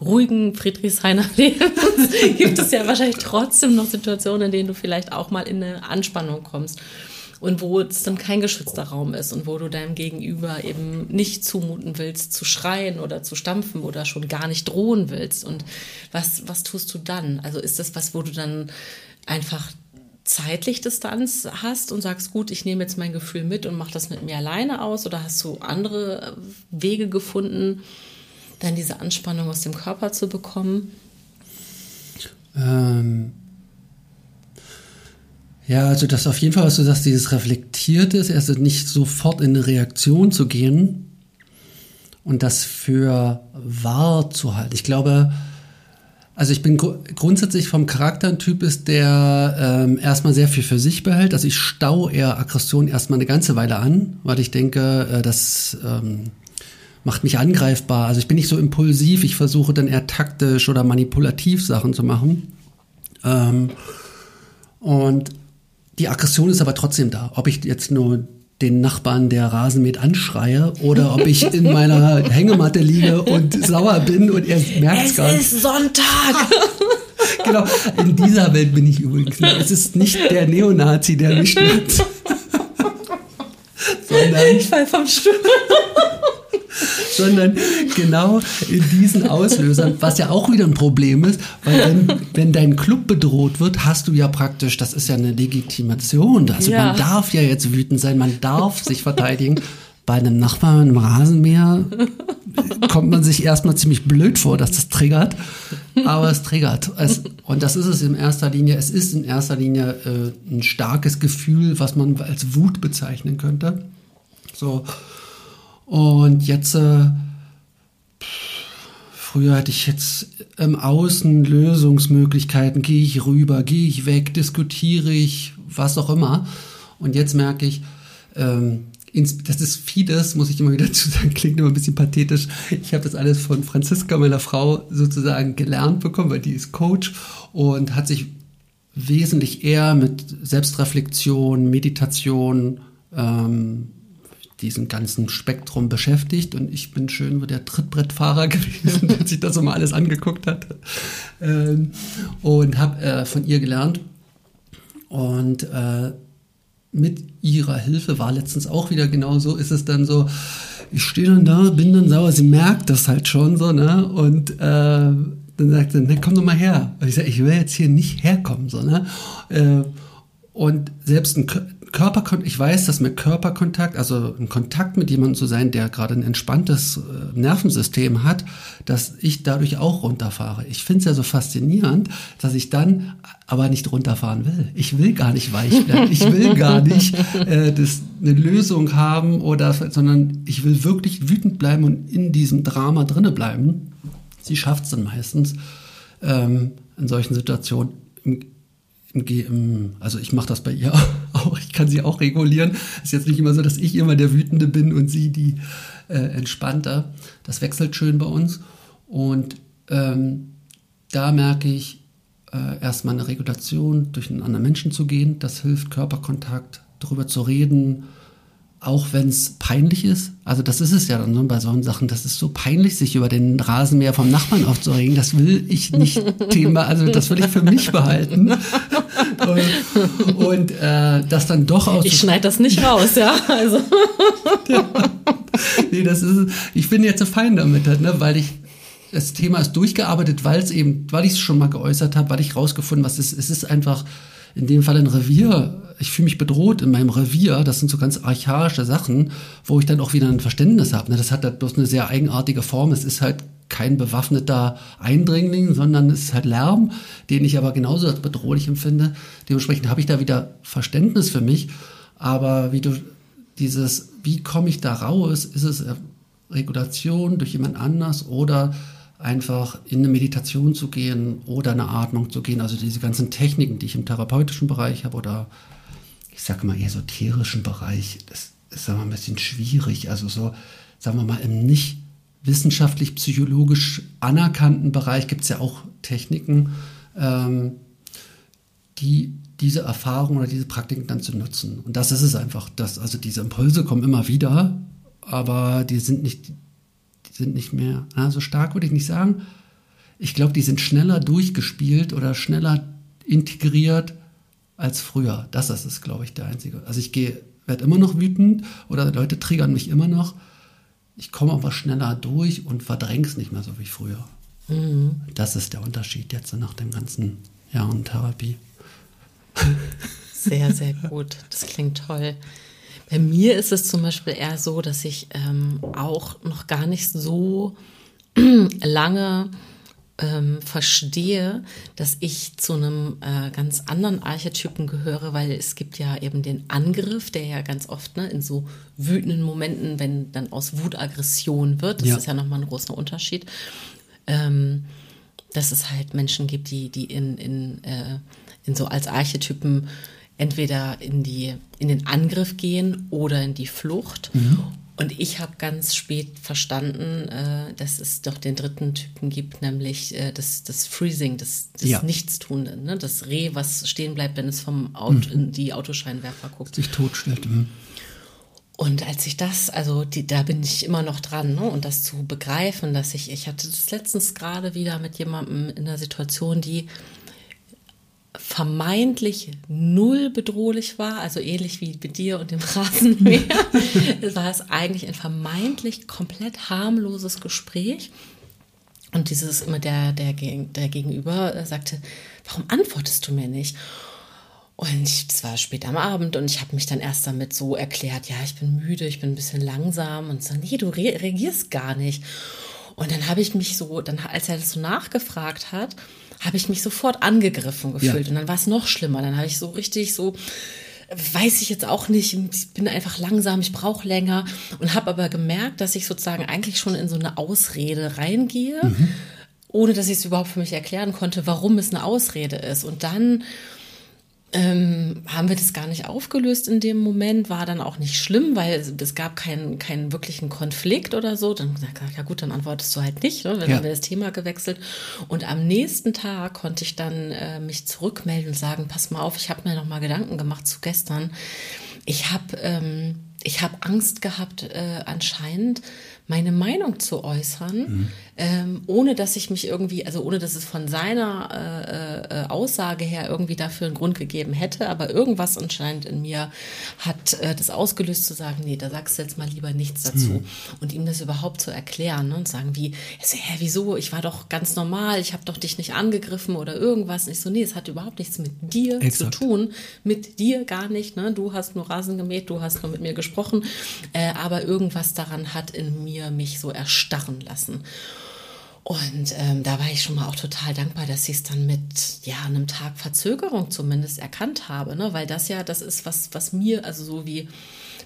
ruhigen Friedrichshainer Lebens, gibt es ja wahrscheinlich trotzdem noch Situationen, in denen du vielleicht auch mal in eine Anspannung kommst. Und wo es dann kein geschützter Raum ist und wo du deinem Gegenüber eben nicht zumuten willst, zu schreien oder zu stampfen oder schon gar nicht drohen willst. Und was, was tust du dann? Also ist das was, wo du dann einfach zeitlich Distanz hast und sagst, gut, ich nehme jetzt mein Gefühl mit und mache das mit mir alleine aus? Oder hast du andere äh, Wege gefunden, dann diese Anspannung aus dem Körper zu bekommen? Ähm ja, also das auf jeden Fall, was du sagst, dieses Reflektierte ist, also nicht sofort in eine Reaktion zu gehen und das für wahr zu halten. Ich glaube, also ich bin gr grundsätzlich vom Charakter ein Typ ist, der ähm, erstmal sehr viel für sich behält. Also ich stau eher Aggression erstmal eine ganze Weile an, weil ich denke, äh, das ähm, macht mich angreifbar. Also ich bin nicht so impulsiv, ich versuche dann eher taktisch oder manipulativ Sachen zu machen. Ähm, und die Aggression ist aber trotzdem da. Ob ich jetzt nur den Nachbarn, der Rasenmäht, anschreie oder ob ich in meiner Hängematte liege und sauer bin und er merkt es gar nicht. Es ist Sonntag! genau, in dieser Welt bin ich übrigens. Es ist nicht der Neonazi, der mich stört. sondern ich fall vom Stuhl sondern genau in diesen Auslösern, was ja auch wieder ein Problem ist, weil wenn, wenn dein Club bedroht wird, hast du ja praktisch, das ist ja eine Legitimation. Also ja. man darf ja jetzt wütend sein, man darf sich verteidigen. Bei einem Nachbarn im Rasenmäher kommt man sich erstmal ziemlich blöd vor, dass das triggert. Aber es triggert. Es, und das ist es in erster Linie. Es ist in erster Linie äh, ein starkes Gefühl, was man als Wut bezeichnen könnte. So. Und jetzt, äh, früher hatte ich jetzt im Außen Lösungsmöglichkeiten, gehe ich rüber, gehe ich weg, diskutiere ich, was auch immer. Und jetzt merke ich, ähm, das ist vieles, muss ich immer wieder zu sagen, klingt immer ein bisschen pathetisch. Ich habe das alles von Franziska, meiner Frau, sozusagen gelernt bekommen, weil die ist Coach und hat sich wesentlich eher mit Selbstreflexion, Meditation, ähm, diesem ganzen Spektrum beschäftigt und ich bin schön der Trittbrettfahrer gewesen, der sich das immer alles angeguckt hat ähm, und habe äh, von ihr gelernt. Und äh, mit ihrer Hilfe war letztens auch wieder genau so, ist es dann so, ich stehe dann da, bin dann sauer, sie merkt das halt schon so, ne, und äh, dann sagt sie, ne, komm doch mal her. Und ich sage, ich will jetzt hier nicht herkommen, so, ne, äh, und selbst ein Körperkontakt, ich weiß, dass mir Körperkontakt, also ein Kontakt mit jemandem zu sein, der gerade ein entspanntes äh, Nervensystem hat, dass ich dadurch auch runterfahre. Ich finde es ja so faszinierend, dass ich dann aber nicht runterfahren will. Ich will gar nicht weich bleiben. Ich will gar nicht äh, das, eine Lösung haben oder, sondern ich will wirklich wütend bleiben und in diesem Drama drinne bleiben. Sie schafft es dann meistens ähm, in solchen Situationen also ich mache das bei ihr auch, ich kann sie auch regulieren. Ist jetzt nicht immer so, dass ich immer der Wütende bin und sie die äh, entspannter. Das wechselt schön bei uns. Und ähm, da merke ich, äh, erstmal eine Regulation durch einen anderen Menschen zu gehen. Das hilft Körperkontakt, darüber zu reden, auch wenn es peinlich ist, also das ist es ja dann so bei solchen Sachen, das ist so peinlich, sich über den Rasenmäher vom Nachbarn aufzuregen, das will ich nicht Thema, also das will ich für mich behalten. Und, und äh, das dann doch aus. Ich schneide das nicht raus, ja. Also. ja. Nee, das ist, ich bin jetzt so fein damit, ne, weil ich das Thema ist durchgearbeitet, weil es eben, weil ich es schon mal geäußert habe, weil ich rausgefunden, was es ist. Es ist einfach in dem Fall ein Revier ich fühle mich bedroht in meinem Revier. Das sind so ganz archaische Sachen, wo ich dann auch wieder ein Verständnis habe. Ne? Das hat halt bloß eine sehr eigenartige Form. Es ist halt kein bewaffneter Eindringling, sondern es ist halt Lärm, den ich aber genauso als bedrohlich empfinde. Dementsprechend habe ich da wieder Verständnis für mich. Aber wie du dieses, wie komme ich da raus? Ist es Regulation durch jemand anders oder einfach in eine Meditation zu gehen oder eine Atmung zu gehen, also diese ganzen Techniken, die ich im therapeutischen Bereich habe oder ich sage mal, esoterischen Bereich. Das ist sagen wir, ein bisschen schwierig. Also so, sagen wir mal, im nicht wissenschaftlich-psychologisch anerkannten Bereich gibt es ja auch Techniken, ähm, die diese Erfahrung oder diese Praktiken dann zu nutzen. Und das ist es einfach. Dass, also diese Impulse kommen immer wieder, aber die sind nicht, sind nicht mehr na, so stark, würde ich nicht sagen. Ich glaube, die sind schneller durchgespielt oder schneller integriert als früher. Das ist es, glaube ich, der einzige. Also ich gehe, werde immer noch wütend oder Leute triggern mich immer noch. Ich komme aber schneller durch und verdränge es nicht mehr so wie früher. Mhm. Das ist der Unterschied jetzt nach den ganzen Jahren Therapie. Sehr, sehr gut. Das klingt toll. Bei mir ist es zum Beispiel eher so, dass ich ähm, auch noch gar nicht so lange ähm, verstehe, dass ich zu einem äh, ganz anderen Archetypen gehöre, weil es gibt ja eben den Angriff, der ja ganz oft ne, in so wütenden Momenten, wenn dann aus Wut Aggression wird, das ja. ist ja nochmal ein großer Unterschied, ähm, dass es halt Menschen gibt, die, die in, in, äh, in so als Archetypen entweder in, die, in den Angriff gehen oder in die Flucht. Mhm. Und ich habe ganz spät verstanden, äh, dass es doch den dritten Typen gibt, nämlich äh, das, das Freezing, das, das ja. Nichtstuende, ne? das Reh, was stehen bleibt, wenn es vom Auto mhm. in die Autoscheinwerfer guckt. Sich totstellt. Mhm. Und als ich das, also die, da bin ich immer noch dran, ne? und das zu begreifen, dass ich, ich hatte das letztens gerade wieder mit jemandem in einer Situation, die vermeintlich null bedrohlich war, also ähnlich wie mit dir und dem Rasenmäher, war es eigentlich ein vermeintlich komplett harmloses Gespräch. Und dieses immer der, der, der Gegenüber äh, sagte, warum antwortest du mir nicht? Und es war spät am Abend und ich habe mich dann erst damit so erklärt, ja, ich bin müde, ich bin ein bisschen langsam und so, nee, du re reagierst gar nicht. Und dann habe ich mich so, dann als er das so nachgefragt hat, habe ich mich sofort angegriffen gefühlt. Ja. Und dann war es noch schlimmer. Dann habe ich so richtig so, weiß ich jetzt auch nicht, ich bin einfach langsam, ich brauche länger und habe aber gemerkt, dass ich sozusagen eigentlich schon in so eine Ausrede reingehe, mhm. ohne dass ich es überhaupt für mich erklären konnte, warum es eine Ausrede ist. Und dann ähm, haben wir das gar nicht aufgelöst in dem Moment, war dann auch nicht schlimm, weil es gab keinen, keinen wirklichen Konflikt oder so. Dann gesagt, ja gut, dann antwortest du halt nicht, ne? dann ja. haben wir das Thema gewechselt. Und am nächsten Tag konnte ich dann äh, mich zurückmelden und sagen, pass mal auf, ich habe mir noch mal Gedanken gemacht zu gestern. Ich habe ähm, ich habe Angst gehabt, äh, anscheinend meine Meinung zu äußern, mhm. Ähm, ohne dass ich mich irgendwie, also ohne dass es von seiner äh, äh, Aussage her irgendwie dafür einen Grund gegeben hätte, aber irgendwas anscheinend in mir hat äh, das ausgelöst zu sagen, nee, da sagst du jetzt mal lieber nichts dazu mhm. und ihm das überhaupt zu erklären ne, und sagen wie, so, hä, wieso, ich war doch ganz normal, ich habe doch dich nicht angegriffen oder irgendwas. Und ich so, nee, es hat überhaupt nichts mit dir Exakt. zu tun, mit dir gar nicht, ne? du hast nur Rasen gemäht, du hast nur mit mir gesprochen, äh, aber irgendwas daran hat in mir mich so erstarren lassen. Und ähm, da war ich schon mal auch total dankbar, dass ich es dann mit ja, einem Tag Verzögerung zumindest erkannt habe, ne? weil das ja das ist, was, was mir, also so wie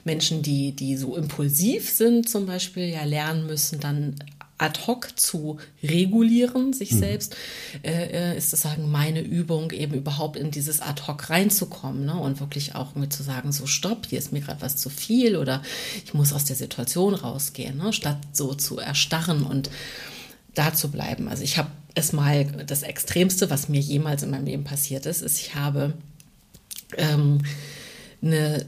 Menschen, die, die so impulsiv sind zum Beispiel, ja lernen müssen, dann ad hoc zu regulieren, sich mhm. selbst, äh, äh ist das sagen meine Übung, eben überhaupt in dieses ad hoc reinzukommen ne? und wirklich auch mit zu sagen, so stopp, hier ist mir gerade was zu viel oder ich muss aus der Situation rausgehen, ne? statt so zu erstarren und da zu bleiben. Also ich habe es mal, das Extremste, was mir jemals in meinem Leben passiert ist, ist, ich habe ähm, eine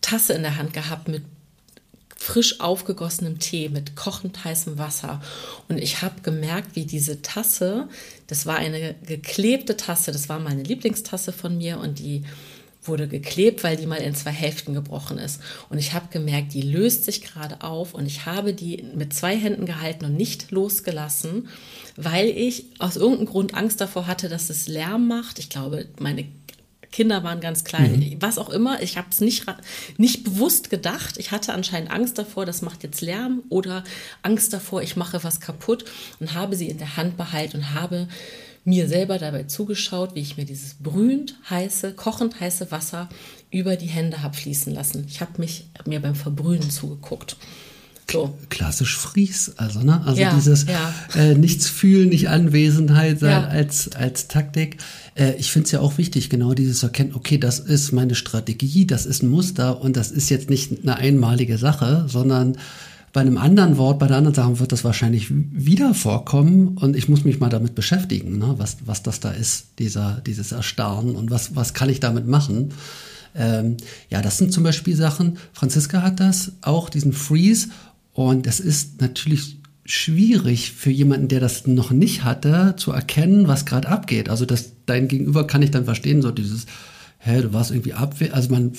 Tasse in der Hand gehabt mit frisch aufgegossenem Tee mit kochend heißem Wasser. Und ich habe gemerkt, wie diese Tasse, das war eine geklebte Tasse, das war meine Lieblingstasse von mir und die wurde geklebt, weil die mal in zwei Hälften gebrochen ist. Und ich habe gemerkt, die löst sich gerade auf und ich habe die mit zwei Händen gehalten und nicht losgelassen, weil ich aus irgendeinem Grund Angst davor hatte, dass es Lärm macht. Ich glaube, meine Kinder waren ganz klein, mhm. was auch immer. Ich habe es nicht, nicht bewusst gedacht. Ich hatte anscheinend Angst davor, das macht jetzt Lärm oder Angst davor, ich mache was kaputt und habe sie in der Hand behalten und habe mir selber dabei zugeschaut, wie ich mir dieses brühend heiße, kochend heiße Wasser über die Hände habe fließen lassen. Ich habe mich hab mir beim Verbrühen zugeguckt. So. Klassisch Fries, also ne, also ja, dieses ja. Äh, nichts fühlen, nicht Anwesenheit sein ja. als als Taktik. Äh, ich finde es ja auch wichtig, genau dieses Erkennen, okay, das ist meine Strategie, das ist ein Muster und das ist jetzt nicht eine einmalige Sache, sondern bei einem anderen Wort, bei der anderen Sache wird das wahrscheinlich wieder vorkommen und ich muss mich mal damit beschäftigen, ne, was, was das da ist, dieser, dieses Erstarren und was, was kann ich damit machen. Ähm, ja, das sind zum Beispiel Sachen, Franziska hat das auch, diesen Freeze und es ist natürlich schwierig für jemanden, der das noch nicht hatte, zu erkennen, was gerade abgeht. Also das, dein Gegenüber kann ich dann verstehen, so dieses, hä, du warst irgendwie abwesend, also man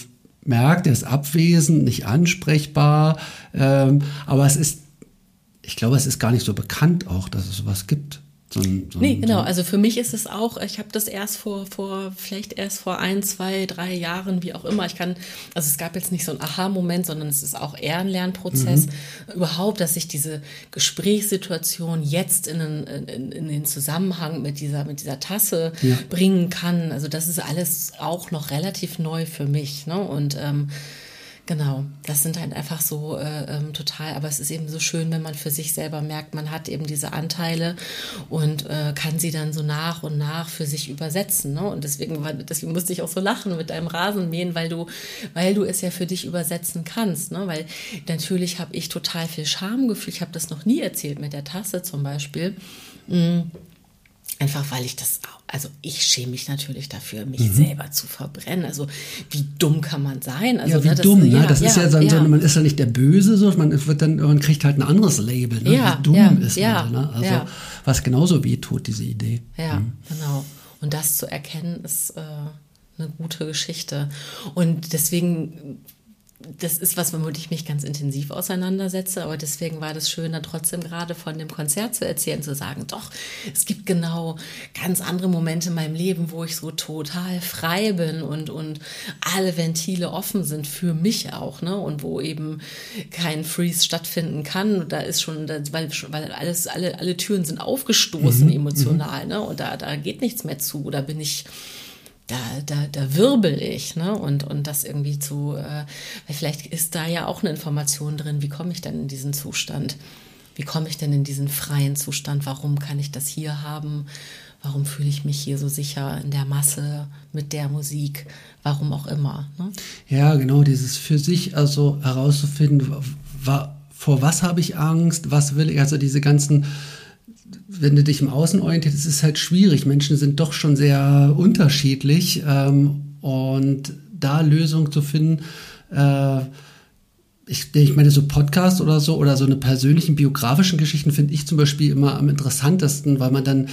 merkt, er ist abwesend, nicht ansprechbar, ähm, aber es ist, ich glaube, es ist gar nicht so bekannt auch, dass es sowas gibt. Ein, so nee, genau. Also für mich ist es auch, ich habe das erst vor, vor, vielleicht erst vor ein, zwei, drei Jahren, wie auch immer. Ich kann, also es gab jetzt nicht so einen Aha-Moment, sondern es ist auch eher ein Lernprozess. Mhm. Überhaupt, dass ich diese Gesprächssituation jetzt in den, in, in den Zusammenhang mit dieser, mit dieser Tasse ja. bringen kann. Also das ist alles auch noch relativ neu für mich. Ne? Und ähm, Genau, das sind halt einfach so äh, ähm, total, aber es ist eben so schön, wenn man für sich selber merkt, man hat eben diese Anteile und äh, kann sie dann so nach und nach für sich übersetzen. Ne? Und deswegen, deswegen musste ich auch so lachen mit deinem Rasenmähen, weil du, weil du es ja für dich übersetzen kannst. Ne? Weil natürlich habe ich total viel Schamgefühl. Ich habe das noch nie erzählt mit der Tasse zum Beispiel. Mhm Einfach weil ich das, also ich schäme mich natürlich dafür, mich mhm. selber zu verbrennen. Also wie dumm kann man sein? Also, ja, wie ne, das, dumm, ne? Ja, das ja, ist ja, dann ja. so, man ist ja nicht der Böse, so, man wird dann, man kriegt halt ein anderes Label, ne? ja, wie dumm ja, ist man. Ne? Also was genauso weh tut, diese Idee. Ja, mhm. genau. Und das zu erkennen, ist äh, eine gute Geschichte. Und deswegen das ist was, womit ich mich ganz intensiv auseinandersetze, aber deswegen war das schön, dann trotzdem gerade von dem Konzert zu erzählen, zu sagen, doch, es gibt genau ganz andere Momente in meinem Leben, wo ich so total frei bin und, und alle Ventile offen sind für mich auch, ne, und wo eben kein Freeze stattfinden kann. Da ist schon, weil, weil alles, alle, alle Türen sind aufgestoßen mhm, emotional, mhm. ne, und da, da geht nichts mehr zu, da bin ich, da, da, da wirbel ich, ne? Und, und das irgendwie zu, äh, vielleicht ist da ja auch eine Information drin, wie komme ich denn in diesen Zustand? Wie komme ich denn in diesen freien Zustand? Warum kann ich das hier haben? Warum fühle ich mich hier so sicher in der Masse mit der Musik? Warum auch immer. Ne? Ja, genau, dieses für sich also herauszufinden, vor was habe ich Angst, was will ich, also diese ganzen wenn du dich im Außen orientierst, ist es halt schwierig. Menschen sind doch schon sehr unterschiedlich ähm, und da Lösungen zu finden, äh, ich, ich meine, so Podcasts oder so oder so eine persönlichen biografischen Geschichten finde ich zum Beispiel immer am interessantesten, weil man dann,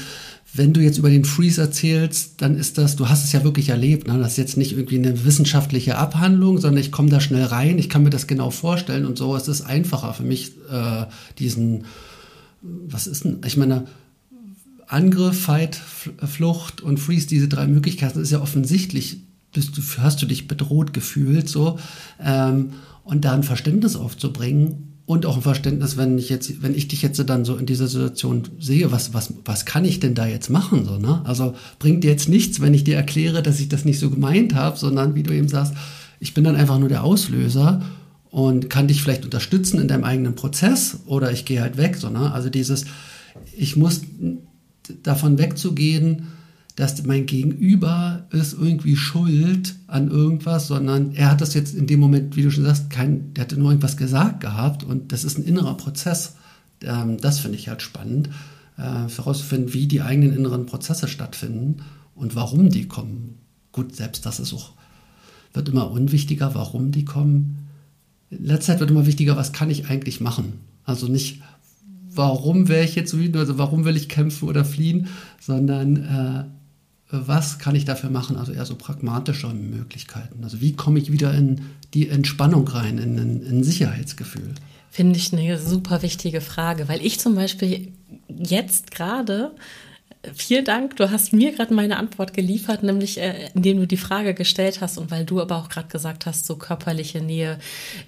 wenn du jetzt über den Freeze erzählst, dann ist das, du hast es ja wirklich erlebt. Ne? Das ist jetzt nicht irgendwie eine wissenschaftliche Abhandlung, sondern ich komme da schnell rein, ich kann mir das genau vorstellen und so ist es einfacher für mich, äh, diesen was ist denn, ich meine, Angriff, Fight, Flucht und Freeze, diese drei Möglichkeiten, ist ja offensichtlich, bist du, hast du dich bedroht gefühlt, so, ähm, und da ein Verständnis aufzubringen und auch ein Verständnis, wenn ich jetzt, wenn ich dich jetzt dann so in dieser Situation sehe, was, was, was kann ich denn da jetzt machen, so, ne? Also bringt dir jetzt nichts, wenn ich dir erkläre, dass ich das nicht so gemeint habe, sondern wie du eben sagst, ich bin dann einfach nur der Auslöser und kann dich vielleicht unterstützen in deinem eigenen Prozess oder ich gehe halt weg. So, ne? Also dieses, ich muss davon wegzugehen, dass mein Gegenüber ist irgendwie schuld an irgendwas, sondern er hat das jetzt in dem Moment, wie du schon sagst, kein, der hatte nur irgendwas gesagt gehabt und das ist ein innerer Prozess. Ähm, das finde ich halt spannend, äh, herauszufinden, wie die eigenen inneren Prozesse stattfinden und warum die kommen. Gut, selbst das ist auch, wird immer unwichtiger, warum die kommen letzter Zeit wird immer wichtiger, was kann ich eigentlich machen? Also nicht, warum wäre ich jetzt wütend, also warum will ich kämpfen oder fliehen, sondern äh, was kann ich dafür machen? Also eher so pragmatische Möglichkeiten. Also wie komme ich wieder in die Entspannung rein, in ein Sicherheitsgefühl? Finde ich eine super wichtige Frage, weil ich zum Beispiel jetzt gerade vielen Dank. Du hast mir gerade meine Antwort geliefert, nämlich äh, indem du die Frage gestellt hast und weil du aber auch gerade gesagt hast, so körperliche Nähe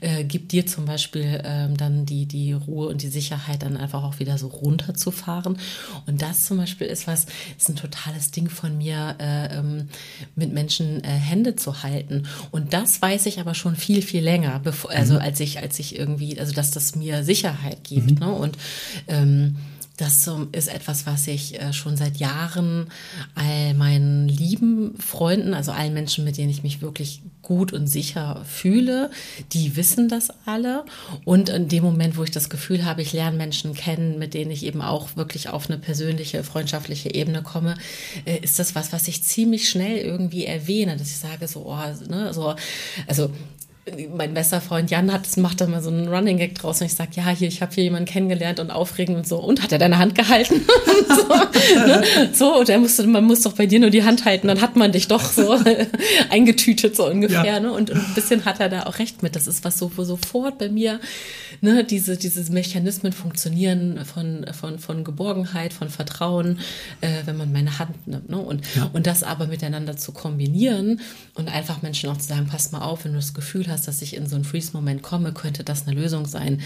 äh, gibt dir zum Beispiel ähm, dann die, die Ruhe und die Sicherheit, dann einfach auch wieder so runterzufahren. Und das zum Beispiel ist was, ist ein totales Ding von mir, äh, ähm, mit Menschen äh, Hände zu halten. Und das weiß ich aber schon viel, viel länger, bevor, also mhm. als ich, als ich irgendwie, also dass das mir Sicherheit gibt. Mhm. Ne? Und ähm, Das ist etwas, was ich äh, schon seit Jahren all meinen lieben Freunden, also allen Menschen, mit denen ich mich wirklich gut und sicher fühle, die wissen das alle. Und in dem Moment, wo ich das Gefühl habe, ich lerne Menschen kennen, mit denen ich eben auch wirklich auf eine persönliche, freundschaftliche Ebene komme, äh, ist das was, was ich ziemlich schnell irgendwie erwähne, dass ich sage so, oh, ne, so, also mein bester Freund Jan hat, macht da mal so einen Running Gag draus und ich sage, ja, hier, ich habe hier jemanden kennengelernt und aufregend und so. Und hat er deine Hand gehalten? so, ne? so, und er musste, man muss doch bei dir nur die Hand halten, dann hat man dich doch so eingetütet, so ungefähr. Ja. Ne? Und, und, ein bisschen hat er da auch recht mit. Das ist was so, wo sofort bei mir, ne, diese, diese Mechanismen funktionieren von, von, von Geborgenheit, von Vertrauen, äh, wenn man meine Hand nimmt. Ne? Und, ja. und das aber miteinander zu kombinieren und einfach Menschen auch zu sagen, pass mal auf, wenn du das Gefühl hast, dass ich in so einen Freeze-Moment komme, könnte das eine Lösung sein.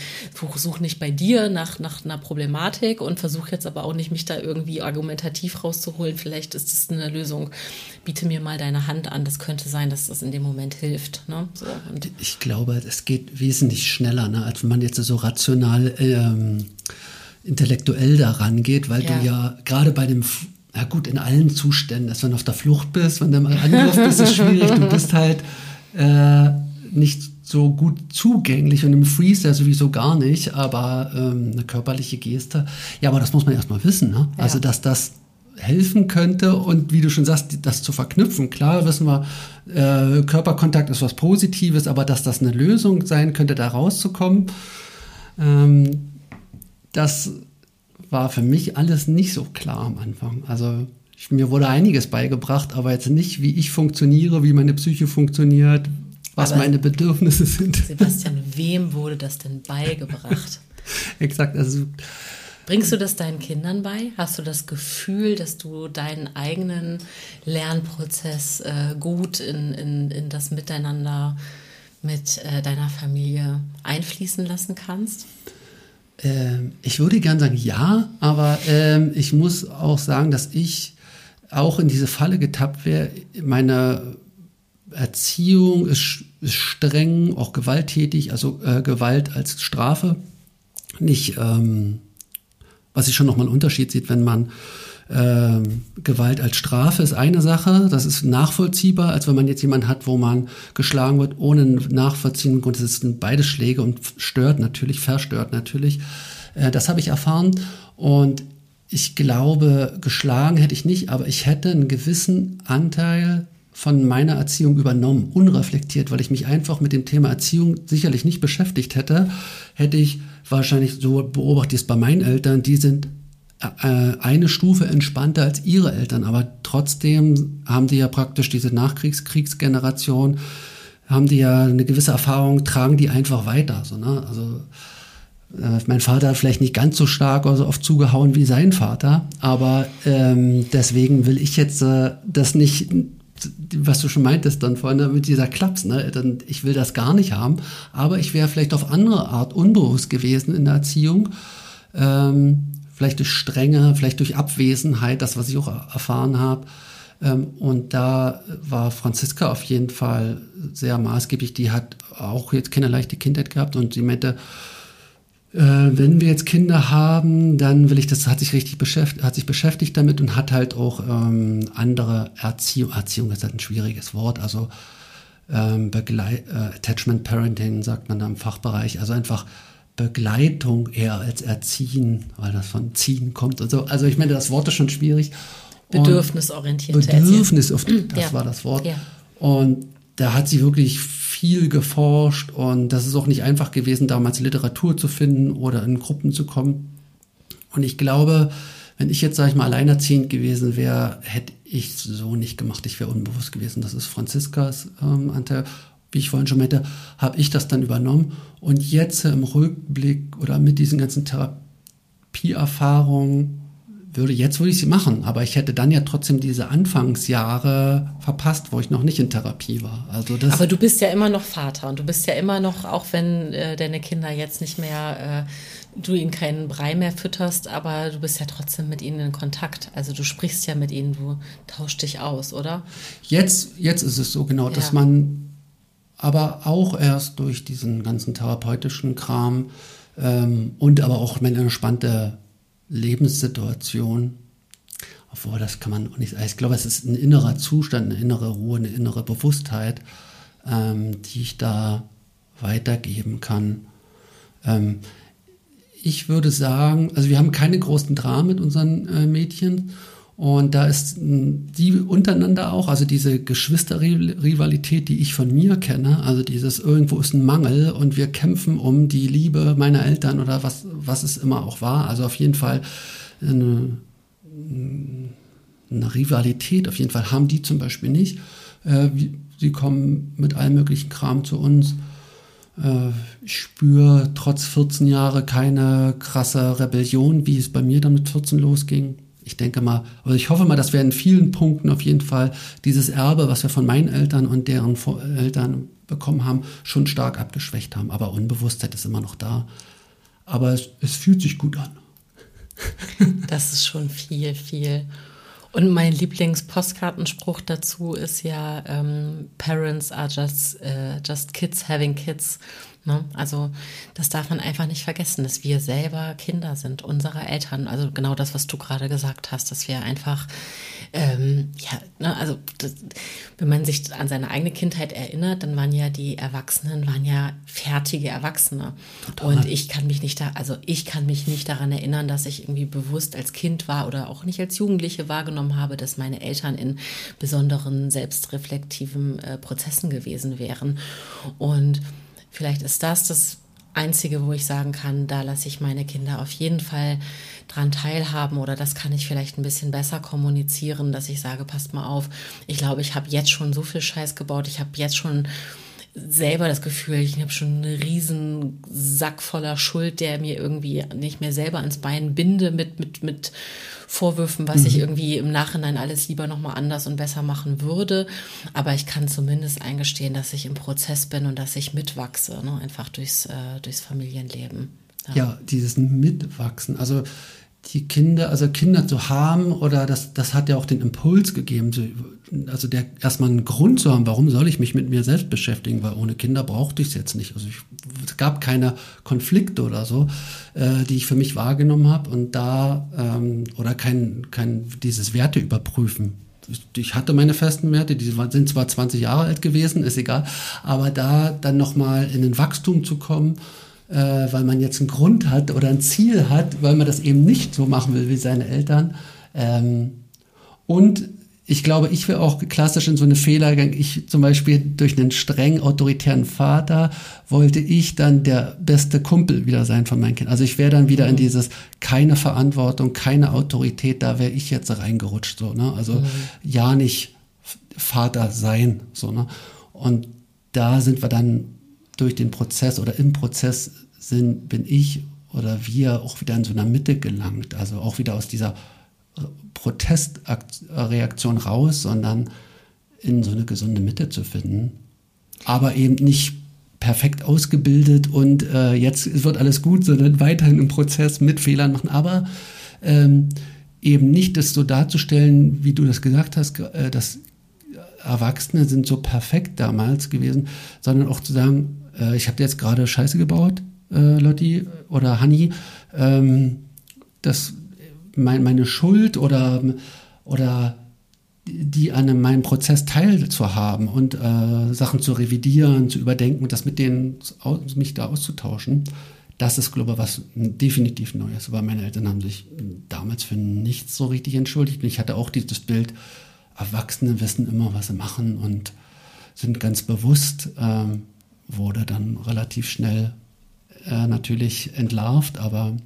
Such nicht bei dir nach, nach einer Problematik und versuche jetzt aber auch nicht, mich da irgendwie argumentativ rauszuholen. Vielleicht ist das eine Lösung. Biete mir mal deine Hand an. Das könnte sein, dass das in dem Moment hilft. Ne? So, ich glaube, es geht wesentlich schneller, ne, als wenn man jetzt so rational ähm, intellektuell daran geht, weil ja. du ja gerade bei dem ja gut, in allen Zuständen, dass wenn du auf der Flucht bist, wenn du im Angriff bist, ist schwierig. Du bist halt äh, nicht so gut zugänglich und im Freeze ja sowieso gar nicht, aber ähm, eine körperliche Geste. Ja, aber das muss man erstmal wissen, ne? Ja. Also, dass das helfen könnte und wie du schon sagst, das zu verknüpfen. Klar wissen wir, äh, Körperkontakt ist was Positives, aber dass das eine Lösung sein könnte, da rauszukommen, ähm, das war für mich alles nicht so klar am Anfang. Also ich, mir wurde einiges beigebracht, aber jetzt nicht, wie ich funktioniere, wie meine Psyche funktioniert, was Aber meine Bedürfnisse sind. Sebastian, wem wurde das denn beigebracht? Exakt, also Bringst du das deinen Kindern bei? Hast du das Gefühl, dass du deinen eigenen Lernprozess äh, gut in, in, in das Miteinander mit äh, deiner Familie einfließen lassen kannst? Ähm, ich würde gern sagen ja, aber ähm, ich muss auch sagen, dass ich auch in diese Falle getappt wäre, meine Erziehung ist, ist streng, auch gewalttätig, also äh, Gewalt als Strafe. Nicht, ähm, was ich schon nochmal einen Unterschied sieht, wenn man äh, Gewalt als Strafe ist eine Sache, das ist nachvollziehbar, als wenn man jetzt jemanden hat, wo man geschlagen wird, ohne nachvollziehenden Grund. Das sind beide Schläge und stört natürlich, verstört natürlich. Äh, das habe ich erfahren und ich glaube, geschlagen hätte ich nicht, aber ich hätte einen gewissen Anteil von meiner Erziehung übernommen, unreflektiert, weil ich mich einfach mit dem Thema Erziehung sicherlich nicht beschäftigt hätte, hätte ich wahrscheinlich so beobachtet es bei meinen Eltern, die sind äh, eine Stufe entspannter als ihre Eltern, aber trotzdem haben die ja praktisch diese Nachkriegskriegsgeneration, haben die ja eine gewisse Erfahrung, tragen die einfach weiter. So, ne? Also äh, mein Vater hat vielleicht nicht ganz so stark oder so oft zugehauen wie sein Vater, aber ähm, deswegen will ich jetzt äh, das nicht was du schon meintest dann vorhin mit dieser Klaps, ne? Dann, ich will das gar nicht haben, aber ich wäre vielleicht auf andere Art unbewusst gewesen in der Erziehung. Ähm, vielleicht durch Strenge, vielleicht durch Abwesenheit, das, was ich auch erfahren habe. Ähm, und da war Franziska auf jeden Fall sehr maßgeblich. Die hat auch jetzt keine leichte Kindheit gehabt und sie meinte, wenn wir jetzt Kinder haben, dann will ich, das hat sich richtig beschäftigt, hat sich beschäftigt damit und hat halt auch ähm, andere Erziehung, Erziehung ist halt ein schwieriges Wort, also ähm, Begleit, äh, Attachment Parenting sagt man da im Fachbereich, also einfach Begleitung eher als Erziehen, weil das von ziehen kommt und so. Also ich meine, das Wort ist schon schwierig. Bedürfnisorientiert. Bedürfnis, das ja. war das Wort. Ja. Und da hat sie wirklich viel geforscht und das ist auch nicht einfach gewesen, damals Literatur zu finden oder in Gruppen zu kommen. Und ich glaube, wenn ich jetzt, sage ich mal, alleinerziehend gewesen wäre, hätte ich so nicht gemacht. Ich wäre unbewusst gewesen. Das ist Franziskas ähm, Anteil. Wie ich vorhin schon meinte, habe ich das dann übernommen. Und jetzt im Rückblick oder mit diesen ganzen Therapieerfahrungen würde, jetzt würde ich sie machen, aber ich hätte dann ja trotzdem diese Anfangsjahre verpasst, wo ich noch nicht in Therapie war. Also das aber du bist ja immer noch Vater und du bist ja immer noch, auch wenn äh, deine Kinder jetzt nicht mehr, äh, du ihnen keinen Brei mehr fütterst, aber du bist ja trotzdem mit ihnen in Kontakt. Also du sprichst ja mit ihnen, du tauschst dich aus, oder? Jetzt, jetzt ist es so genau, ja. dass man aber auch erst durch diesen ganzen therapeutischen Kram ähm, und aber auch meine entspannte Lebenssituation. Obwohl, das kann man auch nicht sagen. Ich glaube, es ist ein innerer Zustand, eine innere Ruhe, eine innere Bewusstheit, ähm, die ich da weitergeben kann. Ähm, ich würde sagen, also wir haben keine großen Dramen mit unseren äh, Mädchen. Und da ist die untereinander auch, also diese Geschwisterrivalität, die ich von mir kenne, also dieses irgendwo ist ein Mangel und wir kämpfen um die Liebe meiner Eltern oder was, was es immer auch war. Also auf jeden Fall eine, eine Rivalität, auf jeden Fall haben die zum Beispiel nicht. Äh, sie kommen mit allem möglichen Kram zu uns. Äh, ich spüre trotz 14 Jahre keine krasse Rebellion, wie es bei mir dann mit 14 losging ich denke mal, oder ich hoffe mal, dass wir in vielen Punkten auf jeden Fall dieses Erbe, was wir von meinen Eltern und deren Eltern bekommen haben, schon stark abgeschwächt haben. Aber Unbewusstheit ist immer noch da. Aber es, es fühlt sich gut an. Das ist schon viel, viel. Und mein Lieblingspostkartenspruch dazu ist ja, ähm, Parents are just, uh, just kids having kids. Ne? Also das darf man einfach nicht vergessen, dass wir selber Kinder sind, unserer Eltern. Also genau das, was du gerade gesagt hast, dass wir einfach, ähm, ja, ne, also das, wenn man sich an seine eigene Kindheit erinnert, dann waren ja die Erwachsenen, waren ja fertige Erwachsene. Total. Und ich kann mich nicht da, also ich kann mich nicht daran erinnern, dass ich irgendwie bewusst als Kind war oder auch nicht als Jugendliche wahrgenommen habe, dass meine Eltern in besonderen selbstreflektiven äh, Prozessen gewesen wären. Und Vielleicht ist das das Einzige, wo ich sagen kann, da lasse ich meine Kinder auf jeden Fall dran teilhaben oder das kann ich vielleicht ein bisschen besser kommunizieren, dass ich sage, passt mal auf, ich glaube, ich habe jetzt schon so viel Scheiß gebaut, ich habe jetzt schon selber das Gefühl, ich habe schon einen riesen Sack voller Schuld, der mir irgendwie nicht mehr selber ans Bein binde mit, mit, mit Vorwürfen, was mhm. ich irgendwie im Nachhinein alles lieber nochmal anders und besser machen würde. Aber ich kann zumindest eingestehen, dass ich im Prozess bin und dass ich mitwachse, ne? einfach durchs, äh, durchs Familienleben. Ja. ja, dieses Mitwachsen. Also die Kinder, also Kinder zu haben oder das, das hat ja auch den Impuls gegeben, also der erstmal einen Grund zu haben, warum soll ich mich mit mir selbst beschäftigen, weil ohne Kinder brauchte ich es jetzt nicht. Also ich, es gab keine Konflikte oder so, äh, die ich für mich wahrgenommen habe und da ähm, oder kein, kein dieses Werte überprüfen. Ich hatte meine festen Werte, die sind zwar 20 Jahre alt gewesen, ist egal, aber da dann nochmal in ein Wachstum zu kommen äh, weil man jetzt einen Grund hat oder ein Ziel hat, weil man das eben nicht so machen will wie seine Eltern. Ähm, und ich glaube, ich wäre auch klassisch in so eine Fehler gegangen. Ich zum Beispiel durch einen streng autoritären Vater wollte ich dann der beste Kumpel wieder sein von meinen Kindern. Also ich wäre dann wieder mhm. in dieses keine Verantwortung, keine Autorität, da wäre ich jetzt reingerutscht. So, ne? Also mhm. ja nicht Vater sein. So, ne? Und da sind wir dann durch den Prozess oder im Prozess sind, bin ich oder wir auch wieder in so einer Mitte gelangt. Also auch wieder aus dieser Protestreaktion raus, sondern in so eine gesunde Mitte zu finden. Aber eben nicht perfekt ausgebildet und äh, jetzt wird alles gut, sondern weiterhin im Prozess mit Fehlern machen. Aber ähm, eben nicht das so darzustellen, wie du das gesagt hast, äh, dass Erwachsene sind so perfekt damals gewesen, sondern auch zu sagen, äh, ich habe jetzt gerade Scheiße gebaut, äh, Lotti oder Hanni, ähm, das mein, meine Schuld oder, oder die an meinem Prozess teilzuhaben und äh, Sachen zu revidieren, zu überdenken und das mit denen mich da auszutauschen, das ist, glaube ich, was definitiv Neues. Weil meine Eltern haben sich damals für nichts so richtig entschuldigt. Und ich hatte auch dieses Bild, Erwachsene wissen immer, was sie machen und sind ganz bewusst. Ähm, wurde dann relativ schnell äh, natürlich entlarvt, aber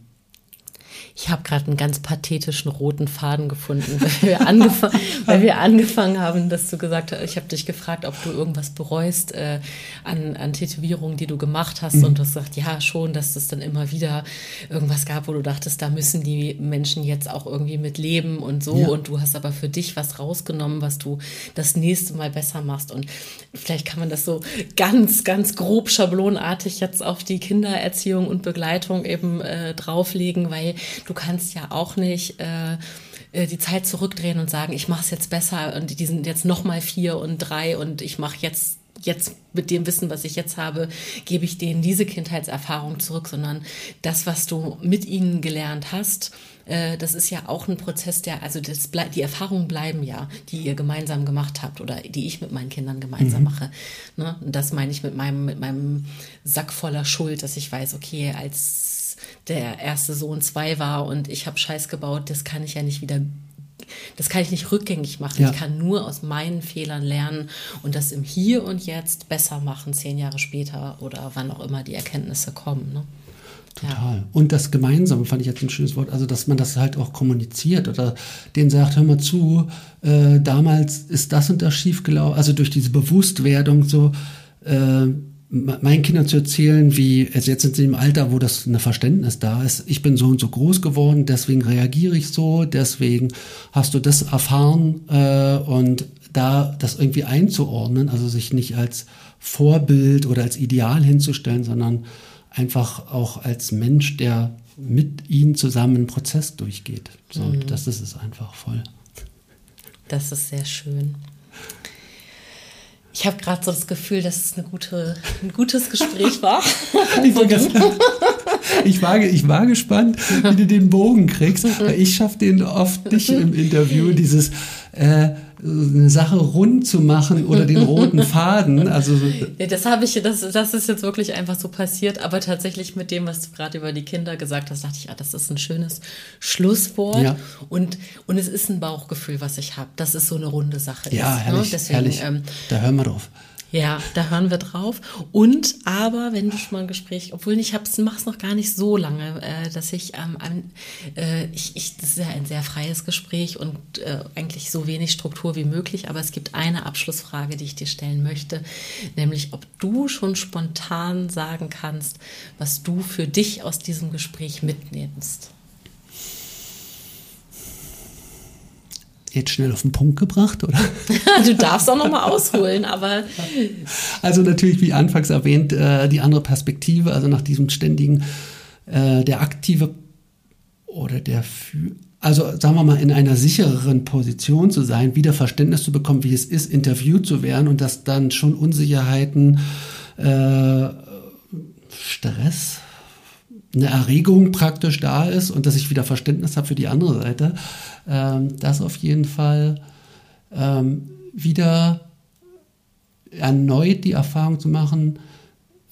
ich habe gerade einen ganz pathetischen roten Faden gefunden, weil wir, angefang, weil wir angefangen haben, dass du gesagt hast, ich habe dich gefragt, ob du irgendwas bereust äh, an, an Tätowierungen, die du gemacht hast. Mhm. Und du hast gesagt, ja, schon, dass es dann immer wieder irgendwas gab, wo du dachtest, da müssen die Menschen jetzt auch irgendwie mit leben und so. Ja. Und du hast aber für dich was rausgenommen, was du das nächste Mal besser machst. Und vielleicht kann man das so ganz, ganz grob schablonartig jetzt auf die Kindererziehung und Begleitung eben äh, drauflegen, weil du kannst ja auch nicht äh, äh, die Zeit zurückdrehen und sagen, ich mache es jetzt besser und die sind jetzt noch mal vier und drei und ich mache jetzt jetzt mit dem Wissen, was ich jetzt habe, gebe ich denen diese Kindheitserfahrung zurück, sondern das, was du mit ihnen gelernt hast, äh, das ist ja auch ein Prozess, der, also das die Erfahrungen bleiben ja, die ihr gemeinsam gemacht habt oder die ich mit meinen Kindern gemeinsam mhm. mache. Ne? Und das meine ich mit meinem, mit meinem Sack voller Schuld, dass ich weiß, okay, als der erste Sohn zwei war und ich habe Scheiß gebaut, das kann ich ja nicht wieder das kann ich nicht rückgängig machen. Ja. Ich kann nur aus meinen Fehlern lernen und das im Hier und Jetzt besser machen, zehn Jahre später oder wann auch immer die Erkenntnisse kommen. Ne? Total. Ja. Und das Gemeinsame fand ich jetzt ein schönes Wort, also dass man das halt auch kommuniziert oder denen sagt, hör mal zu, äh, damals ist das und das schiefgelaufen, also durch diese Bewusstwerdung so, äh, meinen Kindern zu erzählen, wie, also jetzt sind sie im Alter, wo das eine Verständnis da ist, ich bin so und so groß geworden, deswegen reagiere ich so, deswegen hast du das erfahren äh, und da das irgendwie einzuordnen, also sich nicht als Vorbild oder als Ideal hinzustellen, sondern einfach auch als Mensch, der mit ihnen zusammen einen Prozess durchgeht. So, mhm. das ist es einfach voll. Das ist sehr schön. Ich habe gerade so das Gefühl, dass es eine gute, ein gutes Gespräch war. ich, ich, war, ich war gespannt, wie du den Bogen kriegst. Ich schaffe den oft nicht im Interview, dieses äh, eine Sache rund zu machen oder den roten Faden. Also nee, das habe ich, das, das ist jetzt wirklich einfach so passiert. Aber tatsächlich mit dem, was du gerade über die Kinder gesagt hast, dachte ich, ah, das ist ein schönes Schlusswort. Ja. Und, und es ist ein Bauchgefühl, was ich habe, dass es so eine runde Sache ja, ist. Ja, herrlich, ne? Deswegen, herrlich. Ähm, da hören wir drauf. Ja, da hören wir drauf. Und aber, wenn du schon mal ein Gespräch, obwohl ich hab's, mach's noch gar nicht so lange, äh, dass ich, ähm, äh, ich, ich, das ist ja ein sehr freies Gespräch und äh, eigentlich so wenig Struktur wie möglich. Aber es gibt eine Abschlussfrage, die ich dir stellen möchte, nämlich ob du schon spontan sagen kannst, was du für dich aus diesem Gespräch mitnimmst. Jetzt schnell auf den Punkt gebracht, oder? du darfst auch noch mal ausholen, aber also natürlich wie anfangs erwähnt äh, die andere Perspektive, also nach diesem ständigen äh, der aktive oder der also sagen wir mal in einer sichereren Position zu sein, wieder Verständnis zu bekommen, wie es ist, interviewt zu werden und dass dann schon Unsicherheiten, äh, Stress, eine Erregung praktisch da ist und dass ich wieder Verständnis habe für die andere Seite, ähm, das auf jeden Fall ähm, wieder erneut die Erfahrung zu machen,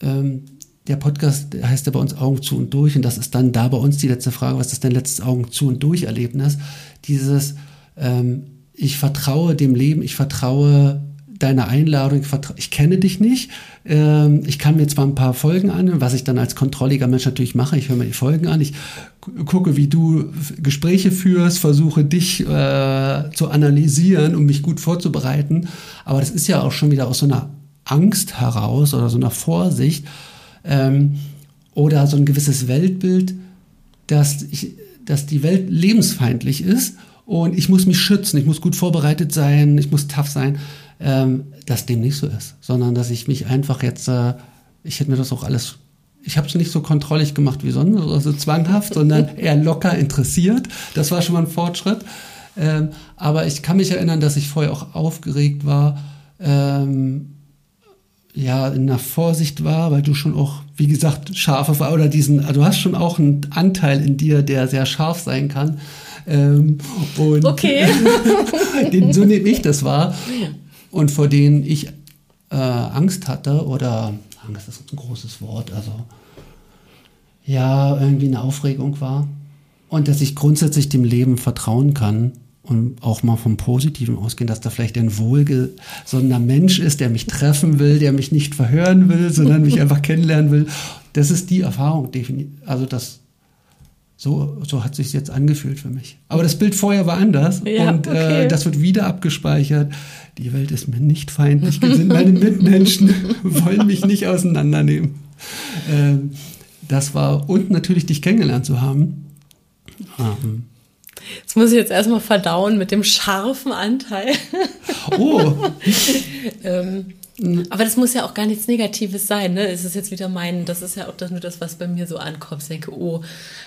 ähm, der Podcast heißt ja bei uns Augen zu und durch und das ist dann da bei uns die letzte Frage, was ist dein letztes Augen zu und durch Erlebnis? Dieses, ähm, ich vertraue dem Leben, ich vertraue deine Einladung, ich kenne dich nicht. Ähm, ich kann mir zwar ein paar Folgen an, was ich dann als kontrolliger Mensch natürlich mache. Ich höre mir die Folgen an, ich gucke, wie du Gespräche führst, versuche dich äh, zu analysieren, um mich gut vorzubereiten. Aber das ist ja auch schon wieder aus so einer Angst heraus oder so einer Vorsicht ähm, oder so ein gewisses Weltbild, dass, ich, dass die Welt lebensfeindlich ist und ich muss mich schützen, ich muss gut vorbereitet sein, ich muss tough sein ähm, dass dem nicht so ist, sondern dass ich mich einfach jetzt, äh, ich hätte mir das auch alles, ich habe es nicht so kontrollig gemacht wie sonst, also zwanghaft, sondern eher locker interessiert. Das war schon mal ein Fortschritt. Ähm, aber ich kann mich erinnern, dass ich vorher auch aufgeregt war, ähm, ja, in der Vorsicht war, weil du schon auch, wie gesagt, scharf war oder diesen, also du hast schon auch einen Anteil in dir, der sehr scharf sein kann. Ähm, und okay. den, so nehme ich das wahr und vor denen ich äh, Angst hatte oder Angst ist ein großes Wort, also ja, irgendwie eine Aufregung war und dass ich grundsätzlich dem Leben vertrauen kann und auch mal vom Positiven ausgehen, dass da vielleicht ein wohlgesonnener Mensch ist, der mich treffen will, der mich nicht verhören will, sondern mich einfach kennenlernen will. Das ist die Erfahrung, also das so, so hat sich jetzt angefühlt für mich. Aber das Bild vorher war anders ja, und äh, okay. äh, das wird wieder abgespeichert. Die Welt ist mir nicht feindlich gesinnt. Meine Mitmenschen wollen mich nicht auseinandernehmen. Ähm, das war und natürlich dich kennengelernt zu haben. Ähm, das muss ich jetzt erstmal verdauen mit dem scharfen Anteil. Oh. ähm, aber das muss ja auch gar nichts Negatives sein. Ne? Es ist jetzt wieder mein, das ist ja auch das, nur das, was bei mir so ankommt. Ich denke, oh,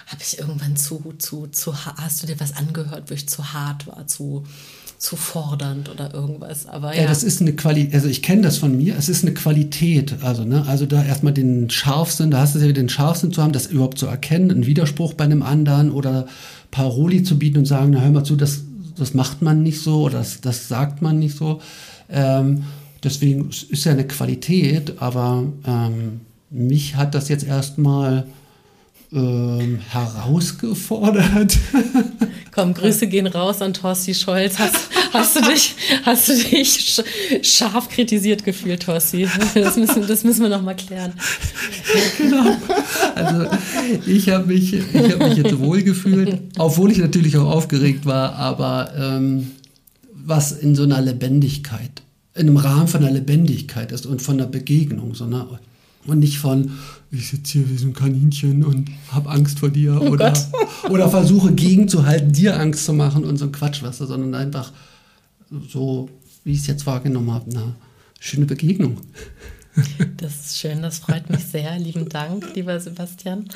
habe ich irgendwann zu, zu, zu, hast du dir was angehört, wo ich zu hart war, zu, zu fordernd oder irgendwas. Aber ja, ja. das ist eine Qualität, also ich kenne das von mir, es ist eine Qualität. Also, ne, also da erstmal den Scharfsinn, da hast du ja den Scharfsinn zu haben, das überhaupt zu erkennen, einen Widerspruch bei einem anderen oder Paroli zu bieten und sagen, na hör mal zu, das, das macht man nicht so oder das, das sagt man nicht so. Ähm, deswegen ist ja eine Qualität, aber ähm, mich hat das jetzt erstmal ähm, herausgefordert. Komm, Grüße gehen raus an Thorsti Scholz. Hast, hast, du dich, hast du dich scharf kritisiert gefühlt, Thorsti? Das müssen, das müssen wir noch mal klären. Genau. Also ich habe mich, ich hab mich jetzt wohl gefühlt, obwohl ich natürlich auch aufgeregt war, aber ähm, was in so einer Lebendigkeit, in einem Rahmen von einer Lebendigkeit ist und von einer Begegnung, so eine, und nicht von, ich sitze hier wie so ein Kaninchen und habe Angst vor dir oh oder, oder versuche gegenzuhalten, dir Angst zu machen und so ein Quatsch, weißt du, sondern einfach so, wie ich es jetzt wahrgenommen habe, eine schöne Begegnung. Das ist schön, das freut mich sehr. Lieben Dank, lieber Sebastian.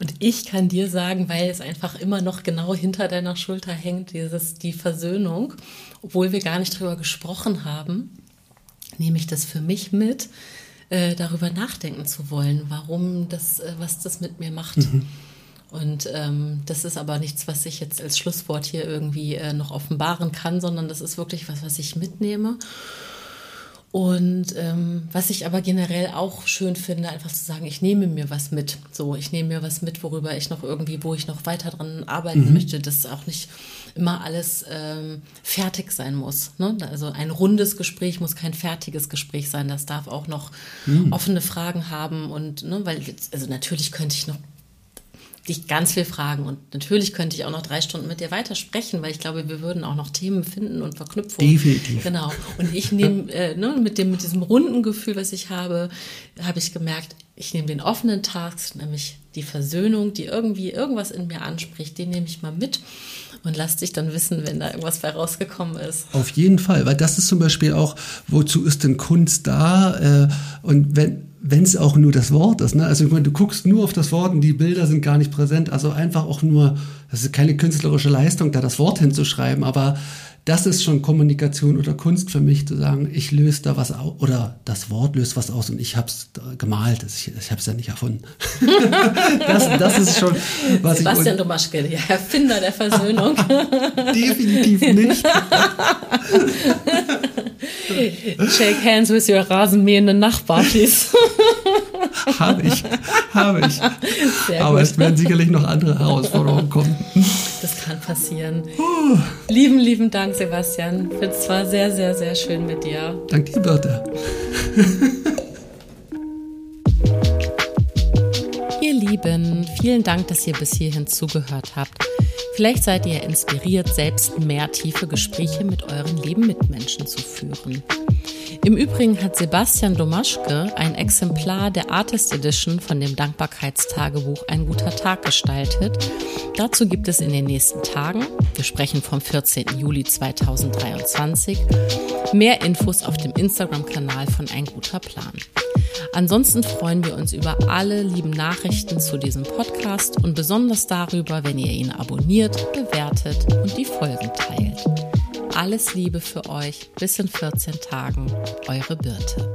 Und ich kann dir sagen, weil es einfach immer noch genau hinter deiner Schulter hängt, dieses, die Versöhnung, obwohl wir gar nicht drüber gesprochen haben, nehme ich das für mich mit, äh, darüber nachdenken zu wollen, warum das, äh, was das mit mir macht. Mhm. Und ähm, das ist aber nichts, was ich jetzt als Schlusswort hier irgendwie äh, noch offenbaren kann, sondern das ist wirklich was, was ich mitnehme. Und ähm, was ich aber generell auch schön finde, einfach zu sagen, ich nehme mir was mit. So, ich nehme mir was mit, worüber ich noch irgendwie, wo ich noch weiter dran arbeiten mhm. möchte, dass auch nicht immer alles ähm, fertig sein muss. Ne? Also ein rundes Gespräch muss kein fertiges Gespräch sein. Das darf auch noch mhm. offene Fragen haben und ne, weil also natürlich könnte ich noch dich ganz viel fragen. Und natürlich könnte ich auch noch drei Stunden mit dir weitersprechen, weil ich glaube, wir würden auch noch Themen finden und Verknüpfungen. Definitiv. Genau. Und ich nehme, äh, ne, mit, dem, mit diesem runden Gefühl, was ich habe, habe ich gemerkt, ich nehme den offenen Task, nämlich die Versöhnung, die irgendwie irgendwas in mir anspricht, den nehme ich mal mit und lass dich dann wissen, wenn da irgendwas bei rausgekommen ist. Auf jeden Fall, weil das ist zum Beispiel auch, wozu ist denn Kunst da? Äh, und wenn wenn es auch nur das Wort ist. Ne? Also ich meine, du guckst nur auf das Wort und die Bilder sind gar nicht präsent. Also einfach auch nur, das ist keine künstlerische Leistung, da das Wort hinzuschreiben, aber das ist schon Kommunikation oder Kunst für mich, zu sagen, ich löse da was aus, oder das Wort löst was aus und ich habe es gemalt, ich, ich habe es ja nicht erfunden. das, das ist schon, was Sebastian ich... Domaschke, der Erfinder der Versöhnung. Definitiv nicht. Shake hands with your rasenmähenden Nachbar, please. habe ich, habe ich. Sehr Aber gut. es werden sicherlich noch andere Herausforderungen kommen. Das kann passieren. Uh. Lieben, lieben Dank, Sebastian. Ich finde es zwar sehr, sehr, sehr schön mit dir. Dank dir, Birte. Ihr Lieben, vielen Dank, dass ihr bis hierhin zugehört habt. Vielleicht seid ihr inspiriert, selbst mehr tiefe Gespräche mit euren lieben Mitmenschen zu führen. Im Übrigen hat Sebastian Domaschke ein Exemplar der Artist Edition von dem Dankbarkeitstagebuch Ein guter Tag gestaltet. Dazu gibt es in den nächsten Tagen, wir sprechen vom 14. Juli 2023, mehr Infos auf dem Instagram-Kanal von Ein guter Plan. Ansonsten freuen wir uns über alle lieben Nachrichten zu diesem Podcast und besonders darüber, wenn ihr ihn abonniert, bewertet und die Folgen teilt. Alles Liebe für euch. Bis in 14 Tagen. Eure Birte.